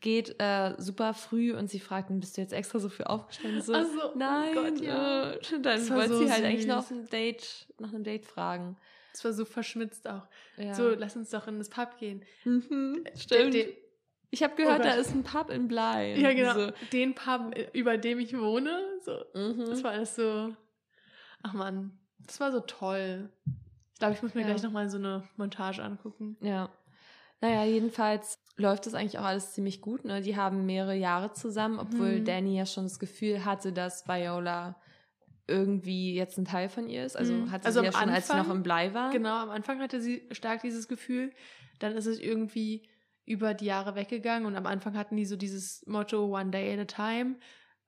Geht äh, super früh und sie fragt, bist du jetzt extra so früh aufgestanden? So, so, oh nein, Gott, ja. äh, dann wollte so sie halt eigentlich süß. noch auf ein Date, nach einem Date fragen. Das war so verschmitzt auch. Ja. So, lass uns doch in das Pub gehen. mhm, stimmt. Den, den, ich habe gehört, Oh da ist ein Pub in Blei. ja, genau. So. Den Pub, äh, über dem ich wohne. So. Mhm. Das war alles so. Ach man, das war so toll. Ich glaube, ich muss mir Ja. gleich nochmal so eine Montage angucken. Ja. Naja, jedenfalls läuft das eigentlich auch alles ziemlich gut. Ne? Die haben mehrere Jahre zusammen, obwohl Mhm. Danny ja schon das Gefühl hatte, dass Viola irgendwie jetzt ein Teil von ihr ist. Also Mhm. hatte Also sie ja schon, als sie noch Anfang- im Blei war. Genau, am Anfang hatte sie stark dieses Gefühl. Dann ist es irgendwie über die Jahre weggegangen und am Anfang hatten die so dieses Motto One Day at a Time.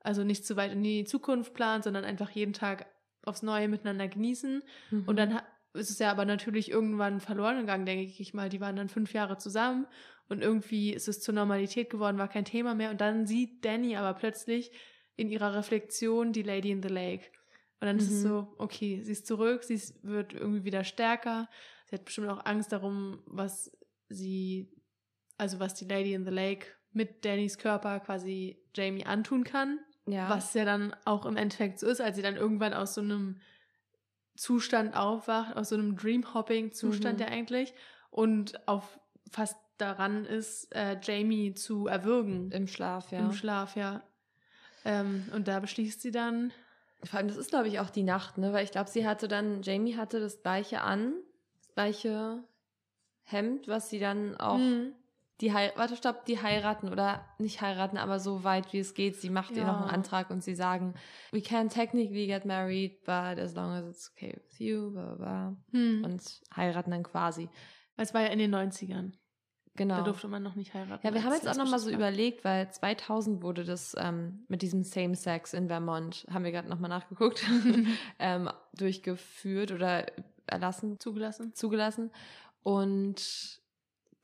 Also nicht zu weit in die Zukunft planen, sondern einfach jeden Tag aufs Neue miteinander genießen. Mhm. Und dann ist es ja aber natürlich irgendwann verloren gegangen, denke ich mal. Die waren dann fünf Jahre zusammen und irgendwie ist es zur Normalität geworden, war kein Thema mehr. Und dann sieht Danny aber plötzlich in ihrer Reflexion die Lady in the Lake. Und dann ist es Mhm. so, okay, sie ist zurück, sie ist, wird irgendwie wieder stärker. Sie hat bestimmt auch Angst darum, was sie, also was die Lady in the Lake mit Dannys Körper quasi Jamie antun kann. ja. Was ja dann auch im Endeffekt so ist, als sie dann irgendwann aus so einem Zustand aufwacht, aus so einem Dream-Hopping-Zustand Mhm. ja eigentlich und auf fast daran ist, äh, Jamie zu erwürgen. im Schlaf, ja. Im Schlaf, ja. Ähm, und da beschließt sie dann, Vor allem, das ist, glaube ich, auch die Nacht, ne? Weil ich glaube, sie hatte dann, Jamie hatte das gleiche an, das gleiche Hemd, was sie dann auch, Mhm. die hei warte, stopp, die heiraten oder nicht heiraten, aber so weit wie es geht. Sie macht ihr noch einen Ja. Antrag und sie sagen, we can technically get married, but as long as it's okay with you, bla bla bla. hm. Und heiraten dann quasi. es war ja in den 90ern. Genau. Da durfte man noch nicht heiraten. Ja, wir haben jetzt auch noch mal so überlegt, weil 2000 wurde das ähm, mit diesem Same-Sex in Vermont, haben wir gerade noch mal nachgeguckt, ähm, durchgeführt oder erlassen, zugelassen. zugelassen. Und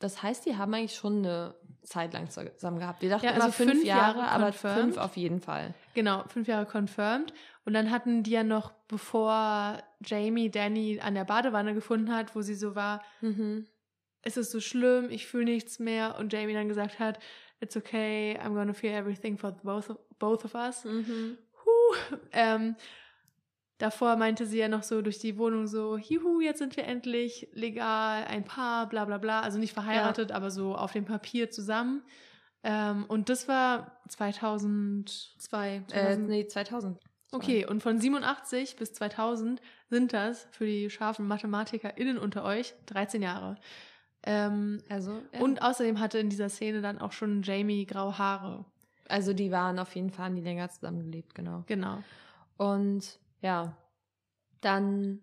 das heißt, die haben eigentlich schon eine Zeit lang zusammen gehabt. Wir dachten Ja, immer also fünf, fünf Jahre, Jahre aber fünf auf jeden Fall. Genau, fünf Jahre confirmed. Und dann hatten die ja noch, bevor Jamie Danny an der Badewanne gefunden hat, wo sie so war, Mhm. Es ist so schlimm, ich fühle nichts mehr. Und Jamie dann gesagt hat, it's okay, I'm gonna feel everything for both of, both of us. Mhm. Huh. Ähm, davor meinte sie ja noch so durch die Wohnung so, juhu, jetzt sind wir endlich legal, ein Paar, bla bla bla. Also nicht verheiratet, aber so auf dem Papier zusammen. Ähm, und das war 2002. Äh, 2000. nee, 2000. Okay, und von 87 bis 2000 sind das für die scharfen MathematikerInnen unter euch 13 Jahre. Ähm, Also, ja. Und außerdem hatte in dieser Szene dann auch schon Jamie graue Haare. also die waren auf jeden Fall, haben die länger zusammengelebt, genau. Genau. Und ja, dann,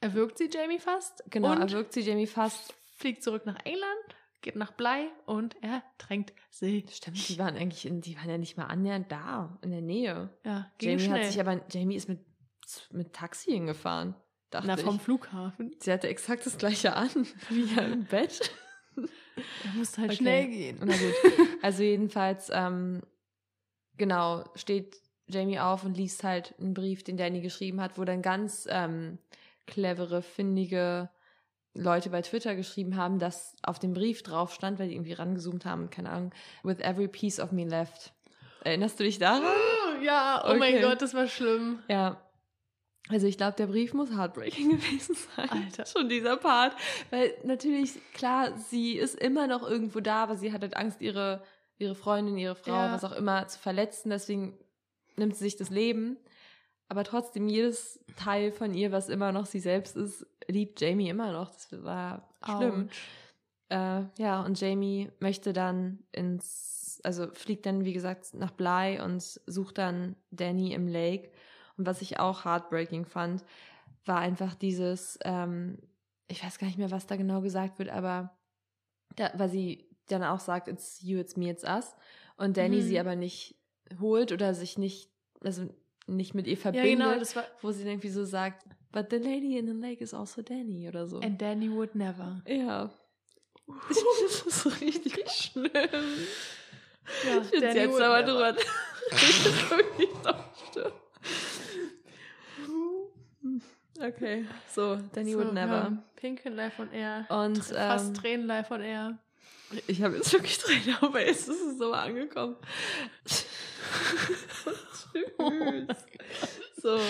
Erwürgt sie Jamie fast genau, erwürgt sie Jamie fast. fliegt zurück nach England, geht nach Blei und er tränkt sie. Stimmt, die waren eigentlich, in, die waren ja nicht mal annähernd da, in der Nähe. Ja, ging Jamie schnell. hat sich aber, Jamie ist mit, mit Taxi hingefahren. Dachte Na, vom ich. Flughafen. Sie hatte exakt das gleiche an wie er im Bett. Er musste halt Okay. schnell gehen. Na gut. Also jedenfalls, ähm, genau, steht Jamie auf und liest halt einen Brief, den Danny geschrieben hat, wo dann ganz ähm, clevere, findige Leute bei Twitter geschrieben haben, dass auf dem Brief drauf stand, weil die irgendwie rangezoomt haben, keine Ahnung, with every piece of me left. Erinnerst du dich daran? Ja, oh mein Okay. Gott, das war schlimm. Ja. Also ich glaube, der Brief muss heartbreaking gewesen sein. Alter. Schon dieser Part. Weil natürlich, klar, sie ist immer noch irgendwo da, aber sie hat halt Angst, ihre, ihre Freundin, ihre Frau, Ja. was auch immer, zu verletzen. Deswegen nimmt sie sich das Leben. Aber trotzdem, jedes Teil von ihr, was immer noch sie selbst ist, liebt Jamie immer noch. Das war schlimm. Äh, ja, und Jamie möchte dann ins, also fliegt dann, wie gesagt, nach Bly und sucht dann Danny im Lake. Und was ich auch heartbreaking fand, war einfach dieses, ähm, ich weiß gar nicht mehr, was da genau gesagt wird, aber da, weil sie dann auch sagt, it's you, it's me, it's us. Und Danny Mhm. sie aber nicht holt oder sich nicht, also nicht mit ihr Ja, verbindet, genau, das war. wo sie irgendwie so sagt, but the lady in the lake is also Danny oder so. And Danny would never. Ja. Das ist so richtig schlimm. Ja, Ich Danny jetzt aber drüber. Das ist wirklich doch schlimm. Okay, so, Danny So, would never. Ja, Pinken live on air. Und Fast ähm, Tränen live on air. ich habe jetzt wirklich Tränen auf es ist so angekommen. Tschüss. So,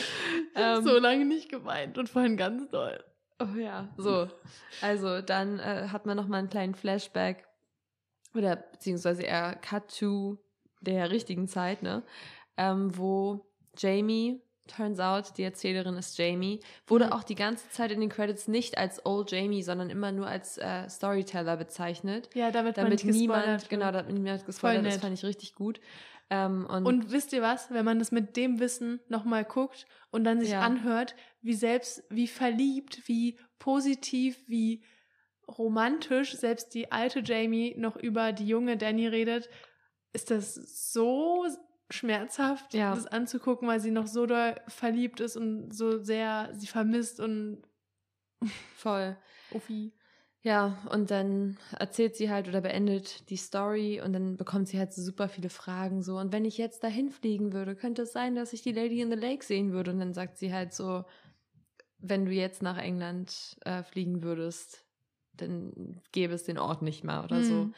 ähm, so lange nicht geweint und vorhin ganz doll. Oh ja, so. Also dann äh, hat man noch mal einen kleinen Flashback oder beziehungsweise eher Cut to der richtigen Zeit, ne? Ähm, wo Jamie, turns out, die Erzählerin ist Jamie, wurde Mhm. auch die ganze Zeit in den Credits nicht als Old Jamie, sondern immer nur als äh, Storyteller bezeichnet. Ja, damit, Damit nicht niemand, genau, damit niemand gespoilert, das fand ich richtig gut. Ähm, und, Und wisst ihr was, wenn man das mit dem Wissen nochmal guckt und dann sich Ja. anhört, wie selbst, wie verliebt, wie positiv, wie romantisch selbst die alte Jamie noch über die junge Danny redet, ist das so schmerzhaft, Ja. das anzugucken, weil sie noch so doll verliebt ist und so sehr sie vermisst und voll. Uffi. Ja, und dann erzählt sie halt oder beendet die Story und dann bekommt sie halt so super viele Fragen so. Und wenn ich jetzt dahin fliegen würde, könnte es sein, dass ich die Lady in the Lake sehen würde. Und dann sagt sie halt so, wenn du jetzt nach England äh, fliegen würdest, dann gäbe es den Ort nicht mehr oder so.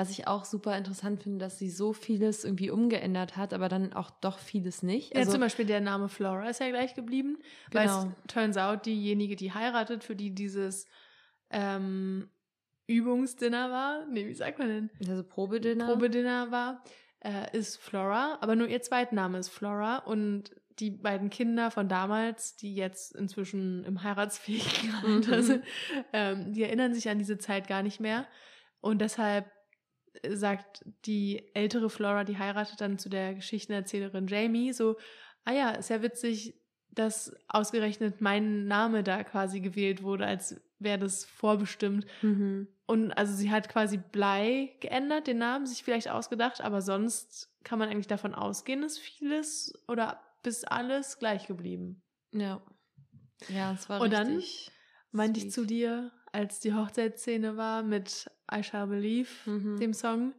Was ich auch super interessant finde, dass sie so vieles irgendwie umgeändert hat, aber dann auch doch vieles nicht. Ja, zum Beispiel der Name Flora ist ja gleich geblieben, weil Genau. es turns out, diejenige, die heiratet, für die dieses ähm, Übungsdinner war, nee, wie sagt man denn? also Probedinner. Probedinner war, äh, ist Flora, aber nur ihr Zweitname ist Flora und die beiden Kinder von damals, die jetzt inzwischen im heiratsfähigen Alter Mhm. sind, ähm, die erinnern sich an diese Zeit gar nicht mehr und deshalb sagt die ältere Flora, die heiratet dann zu der Geschichtenerzählerin Jamie, so, ah ja, ist ja witzig, dass ausgerechnet mein Name da quasi gewählt wurde, als wäre das vorbestimmt. Mhm. Und also sie hat quasi Blei geändert, den Namen sich vielleicht ausgedacht, aber sonst kann man eigentlich davon ausgehen, ist vieles oder bis alles gleich geblieben. Ja. Ja, es war Und dann richtig Meinte ich sweet. zu dir, als die Hochzeitsszene war mit I Shall Believe, Mhm. dem Song,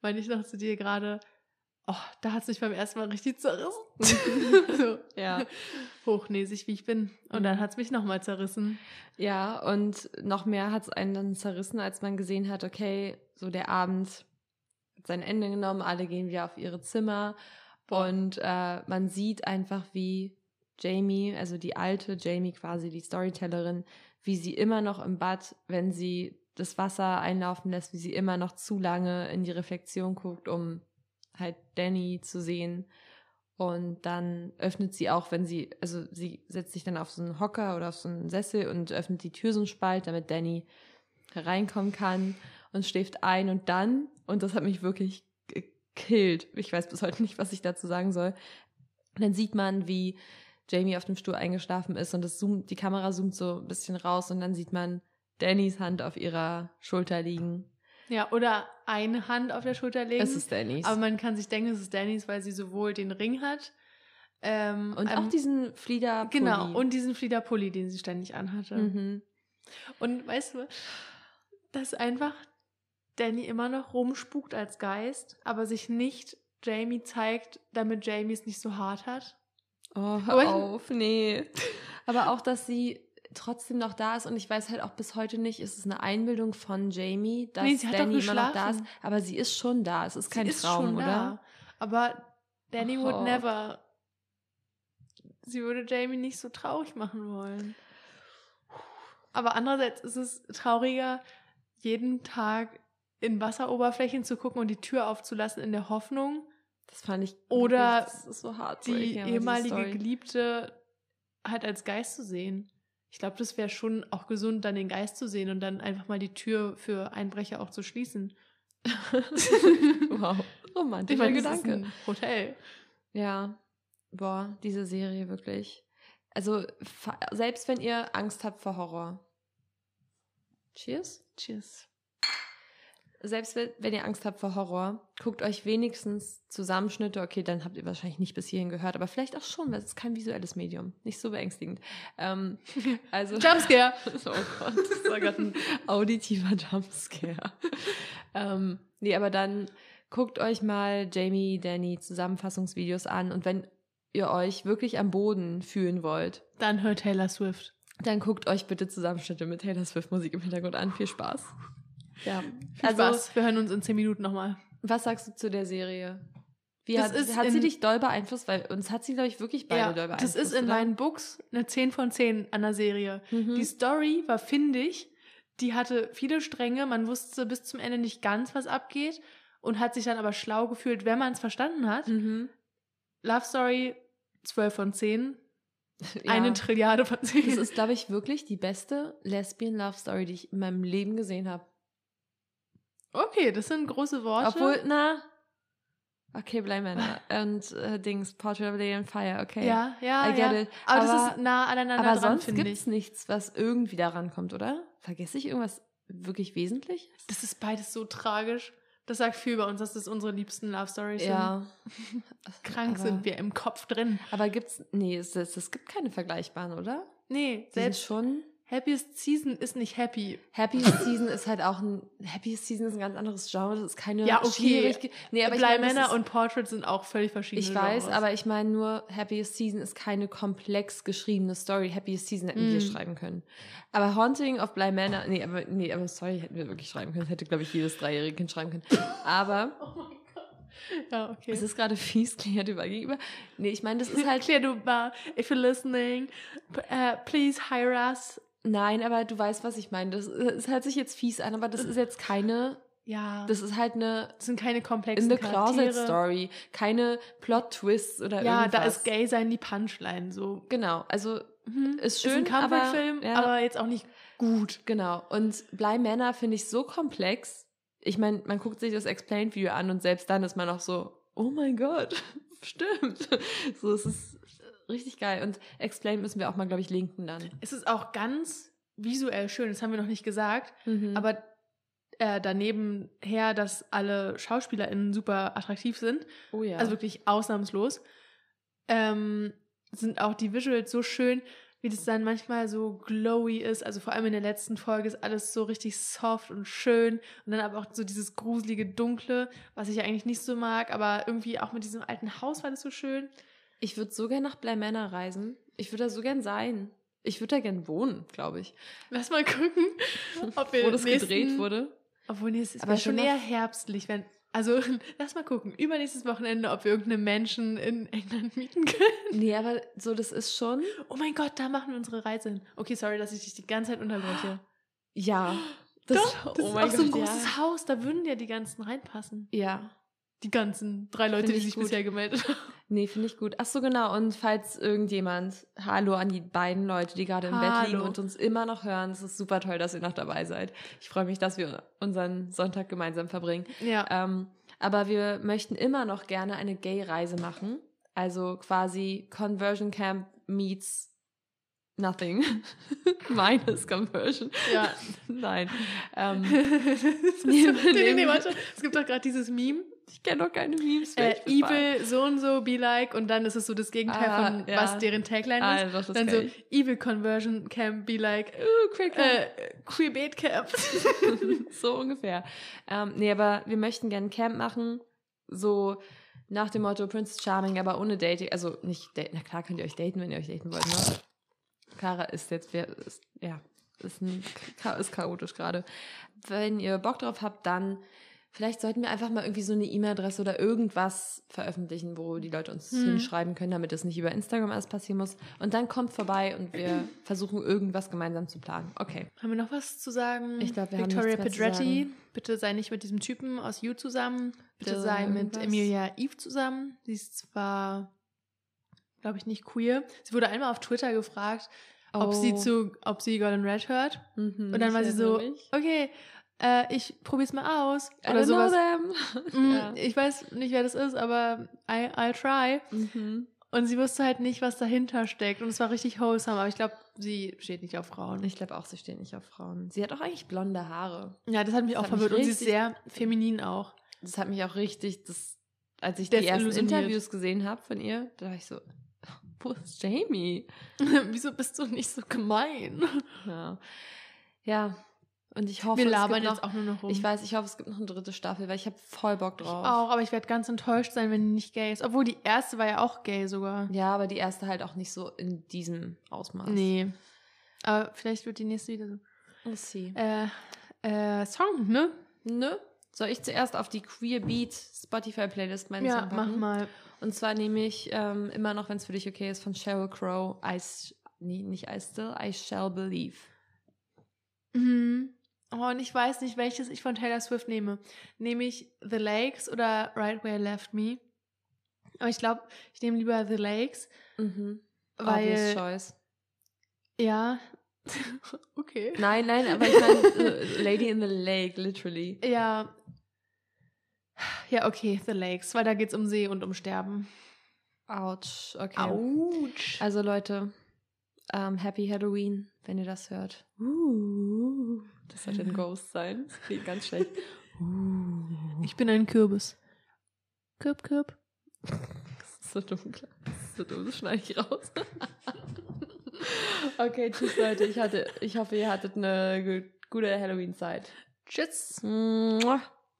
meinte ich noch zu dir gerade, oh, da hat es mich beim ersten Mal richtig zerrissen. so Ja. hochnäsig, wie ich bin. Und Mhm. dann hat es mich nochmal zerrissen. Ja, und noch mehr hat es einen dann zerrissen, als man gesehen hat, okay, so der Abend hat sein Ende genommen, alle gehen wieder auf ihre Zimmer und äh, man sieht einfach, wie Jamie, also die alte Jamie quasi, die Storytellerin, wie sie immer noch im Bad, wenn sie das Wasser einlaufen lässt, wie sie immer noch zu lange in die Reflexion guckt, um halt Danny zu sehen. Und dann öffnet sie auch, wenn sie, also sie setzt sich dann auf so einen Hocker oder auf so einen Sessel und öffnet die Tür so einen Spalt, damit Danny hereinkommen kann und schläft ein. Und dann, und das hat mich wirklich gekillt, ich weiß bis heute nicht, was ich dazu sagen soll, dann sieht man, wie Jamie auf dem Stuhl eingeschlafen ist und das zoomt, die Kamera zoomt so ein bisschen raus und dann sieht man Dannys Hand auf ihrer Schulter liegen. Ja, oder eine Hand auf der Schulter legen. Es ist Dannys. aber man kann sich denken, es ist Dannys, weil sie sowohl den Ring hat ähm, und ähm, auch diesen Flieder. Genau, und diesen Fliederpulli, den sie ständig anhatte. Mhm. Und weißt du, dass einfach Danny immer noch rumspukt als Geist, aber sich nicht Jamie zeigt, damit Jamie es nicht so hart hat. Oh, Aber- hör auf, nee. Aber auch, dass sie trotzdem noch da ist und ich weiß halt auch bis heute nicht, ist es eine Einbildung von Jamie, dass Nee, Danny immer noch da ist, aber sie ist schon da. Es ist kein sie ist Traum, schon oder? da. Aber Danny would Oh. never. Sie würde Jamie nicht so traurig machen wollen. Aber andererseits ist es trauriger, jeden Tag in Wasseroberflächen zu gucken und die Tür aufzulassen in der Hoffnung, Das fand ich Oder so hart. die ehemalige Geliebte halt als Geist zu sehen. Ich glaube, das wäre schon auch gesund, dann den Geist zu sehen und dann einfach mal die Tür für Einbrecher auch zu schließen. wow, romantischer Ich meine, das ist Gedanke. ein Hotel. Ja, boah, diese Serie wirklich. Also selbst wenn ihr Angst habt vor Horror. Cheers. Cheers. Selbst wenn, ihr Angst habt vor Horror, guckt euch wenigstens Zusammenschnitte. Okay, dann habt ihr wahrscheinlich nicht bis hierhin gehört, aber vielleicht auch schon, weil es ist kein visuelles Medium. Nicht so beängstigend. Ähm, also Jumpscare! Oh Gott, das war gerade ein auditiver Jumpscare. ähm, nee, aber dann guckt euch mal Jamie, Danny Zusammenfassungsvideos an und wenn ihr euch wirklich am Boden fühlen wollt, Dann hört Taylor Swift. dann guckt euch bitte Zusammenschnitte mit Taylor Swift Musik im Hintergrund an. Viel Spaß. Ja, Viel also Spaß. Wir hören uns in 10 Minuten nochmal. was sagst du zu der Serie? Wie Das hat, ist hat sie dich doll beeinflusst? Weil uns hat sie, glaube ich, wirklich beide Ja, doll beeinflusst. das ist in oder? meinen Books eine 10 von 10 an der Serie. Mhm. Die Story war findig, die hatte viele Stränge, man wusste bis zum Ende nicht ganz, was abgeht und hat sich dann aber schlau gefühlt, wenn man es verstanden hat. Mhm. Love Story 12 von 10, Ja. eine Trilliarde von 10. Das ist, glaube ich, wirklich die beste Lesbian Love Story, die ich in meinem Leben gesehen habe. Okay, das sind große Worte. Obwohl, na. Okay, Blame Männer. Und äh, Dings, Portrait of Lady on Fire, okay. ja, ja, I get ja. it. Aber, Aber- das ist nah aneinander Aber dran, sonst gibt's ich. nichts, was irgendwie daran kommt, oder? Vergesse ich irgendwas wirklich Wesentliches? Das ist beides so tragisch. Das sagt viel über uns, dass das unsere liebsten Love Stories Ja. sind. Krank aber, sind wir im Kopf drin. Aber gibt's. Nee, es, es, es gibt keine vergleichbaren, oder? Nee, Die selbst schon. Happiest Season ist nicht happy. Happiest Season ist halt auch ein. Happiest Season ist ein ganz anderes Genre. Das ist keine Ja, okay. Nee, aber das Männer und Portrait sind auch völlig verschiedene Ich weiß, Genres. aber ich meine nur, Happiest Season ist keine komplex geschriebene Story. Happiest Season hätten wir Mm. schreiben können. Aber Haunting of Bly Manor, nee, aber, nee, aber Story hätten wir wirklich schreiben können. Das hätte, glaube ich, jedes dreijährige Kind schreiben können. Aber Oh mein Gott. Ja, okay. es ist gerade fies, Claire über gegenüber. Nee, ich meine, das ist halt, Claire Dubar, if you're listening, uh, please hire us. Nein, aber du weißt, was ich meine. Das, das hört sich jetzt fies an, aber das ist jetzt keine, Ja, das ist halt eine das sind keine in komplexen the Closet. Story. Keine Plot-Twists oder Ja, irgendwas. da ist Gay sein die Punchline so. Genau, also Mhm. Ist ein schön, Comfort-Film, aber- ja. aber jetzt auch nicht gut. Genau. Und Bly Manor finde ich so komplex. Ich meine, man guckt sich das Explained-Video an und selbst dann ist man auch so, oh mein Gott, stimmt. So, es ist richtig geil. Und Explained müssen wir auch mal, glaube ich, linken dann. Es ist auch ganz visuell schön, das haben wir noch nicht gesagt, Mhm. aber äh, daneben her, dass alle SchauspielerInnen super attraktiv sind, oh ja. also wirklich ausnahmslos, ähm, sind auch die Visuals so schön. wie das dann manchmal so glowy ist. Also vor allem in der letzten Folge ist alles so richtig soft und schön. Und dann aber auch so dieses gruselige Dunkle, was ich eigentlich nicht so mag. Aber irgendwie auch mit diesem alten Haus war das so schön. Ich würde so gern nach Bly Manor reisen. Ich würde da so gern sein. Ich würde da gern wohnen, glaube ich. Lass mal gucken, ob wir Wo das nächsten, gedreht wurde. Obwohl, nee, es ist Aber schon eher herbstlich, wenn. Also, lass mal gucken. Übernächstes Wochenende, ob wir irgendeinen Menschen in England mieten können. Nee, aber so, das ist schon. Oh mein Gott, da machen wir unsere Reise hin. Okay, sorry, dass ich dich die ganze Zeit unterbreche. Ja. Doch, das oh ist auch so ein Gott, großes ja. Haus, da würden ja die ganzen reinpassen. Ja. Die ganzen drei Leute, Find die ich sich gut. bisher gemeldet haben. Nee, finde ich gut. Ach so, genau. Und falls irgendjemand, hallo an die beiden Leute, die gerade im Bett liegen Hallo. und uns immer noch hören. Es ist super toll, dass ihr noch dabei seid. Ich freue mich, dass wir unseren Sonntag gemeinsam verbringen. Ja. Ähm, aber wir möchten immer noch gerne eine Gay-Reise machen. Also quasi Conversion Camp meets nothing. Minus Conversion. ja. Nein. Ähm, nee, nee, nee, warte. Es gibt doch gerade dieses Meme. Ich kenne noch keine Memes. Äh, evil, so und so, be like. Und dann ist es so das Gegenteil Ah, von, ja. was deren Tagline Ah, ist. doch, dann so, ich. evil conversion can be like, Uh, quick, äh, Camp. so ungefähr. Ähm, nee, aber wir möchten gerne ein Camp machen. So nach dem Motto Princess Charming, aber ohne Dating. Also nicht daten. Na klar könnt ihr euch daten, wenn ihr euch daten wollt. Ne? Clara ist jetzt, wer ist, ja, ist, ein, ist chaotisch gerade. Wenn ihr Bock drauf habt, dann vielleicht sollten wir einfach mal irgendwie so eine E-Mail-Adresse oder irgendwas veröffentlichen, wo die Leute uns Hm. hinschreiben können, damit es nicht über Instagram alles passieren muss. Und dann kommt vorbei und wir versuchen irgendwas gemeinsam zu planen. Okay. Haben wir noch was zu sagen? Ich glaub, wir haben Victoria mehr zu Pedretti, bitte sei nicht mit diesem Typen aus You zusammen. Bitte Der sei mit. Emilia Eve zusammen. Sie ist zwar, glaube ich, nicht queer. Sie wurde einmal auf Twitter gefragt, ob sie Oh. zu, ob sie Golden Red hört. Mhm, Und dann war sie so, okay, äh, ich probier's mal aus. I Oder don't sowas. Mm, ja. Ich weiß nicht, wer das ist, aber I, I'll try. Mhm. Und sie wusste halt nicht, was dahinter steckt. Und es war richtig wholesome. Aber ich glaube, sie steht nicht auf Frauen. Ich glaube auch, sie steht nicht auf Frauen. Sie hat auch eigentlich blonde Haare. Ja, das hat mich Das auch hat mich verwirrt. Und sie ist sehr feminin auch. Das hat mich auch richtig, das, als ich die ersten. Interviews gesehen habe von ihr, da war ich so, wo ist Jamie? Wieso bist du nicht so gemein? Ja. Ja. Und ich hoffe, Wir es labern gibt jetzt noch, auch nur noch rum. Ich weiß, ich hoffe, es gibt noch eine dritte Staffel, weil ich habe voll Bock Ich drauf. auch, aber ich werde ganz enttäuscht sein, wenn die nicht gay ist. Obwohl die erste war ja auch gay sogar. Ja, aber die erste halt auch nicht so in diesem Ausmaß. Nee. Aber vielleicht wird die nächste wieder so. We'll see. Äh, äh, Song, ne? Ne? Soll ich zuerst auf die Queer Beat Spotify Playlist meinen ja, Song mach packen? mal. Und zwar nehme ich ähm, immer noch, wenn es für dich okay ist, von Sheryl Crow, I, nee, nicht I Still, I Shall Believe. Mhm. Oh, und ich weiß nicht, welches ich von Taylor Swift nehme. Nehme ich The Lakes oder Right Where Left Me? Aber ich glaube, ich nehme lieber The Lakes, Mhm. Obvious weil. Choice. Ja. okay. Nein, nein, aber ich meine äh, Lady in the Lake, literally. Ja. Ja, okay, The Lakes, weil da geht's um See und um Sterben. Ouch. Okay. Autsch. Also Leute, ähm, Happy Halloween, wenn ihr das hört. Uh, das sollte ein Ghost sein. Das klingt ganz schlecht. Uh. Ich bin ein Kürbis. Kürb, Kürb. Das ist so dunkel. Das ist so dumm, das schneide ich raus. okay, tschüss Leute. Ich, hatte, ich hoffe, ihr hattet eine gu- gute Halloween-Zeit. Tschüss.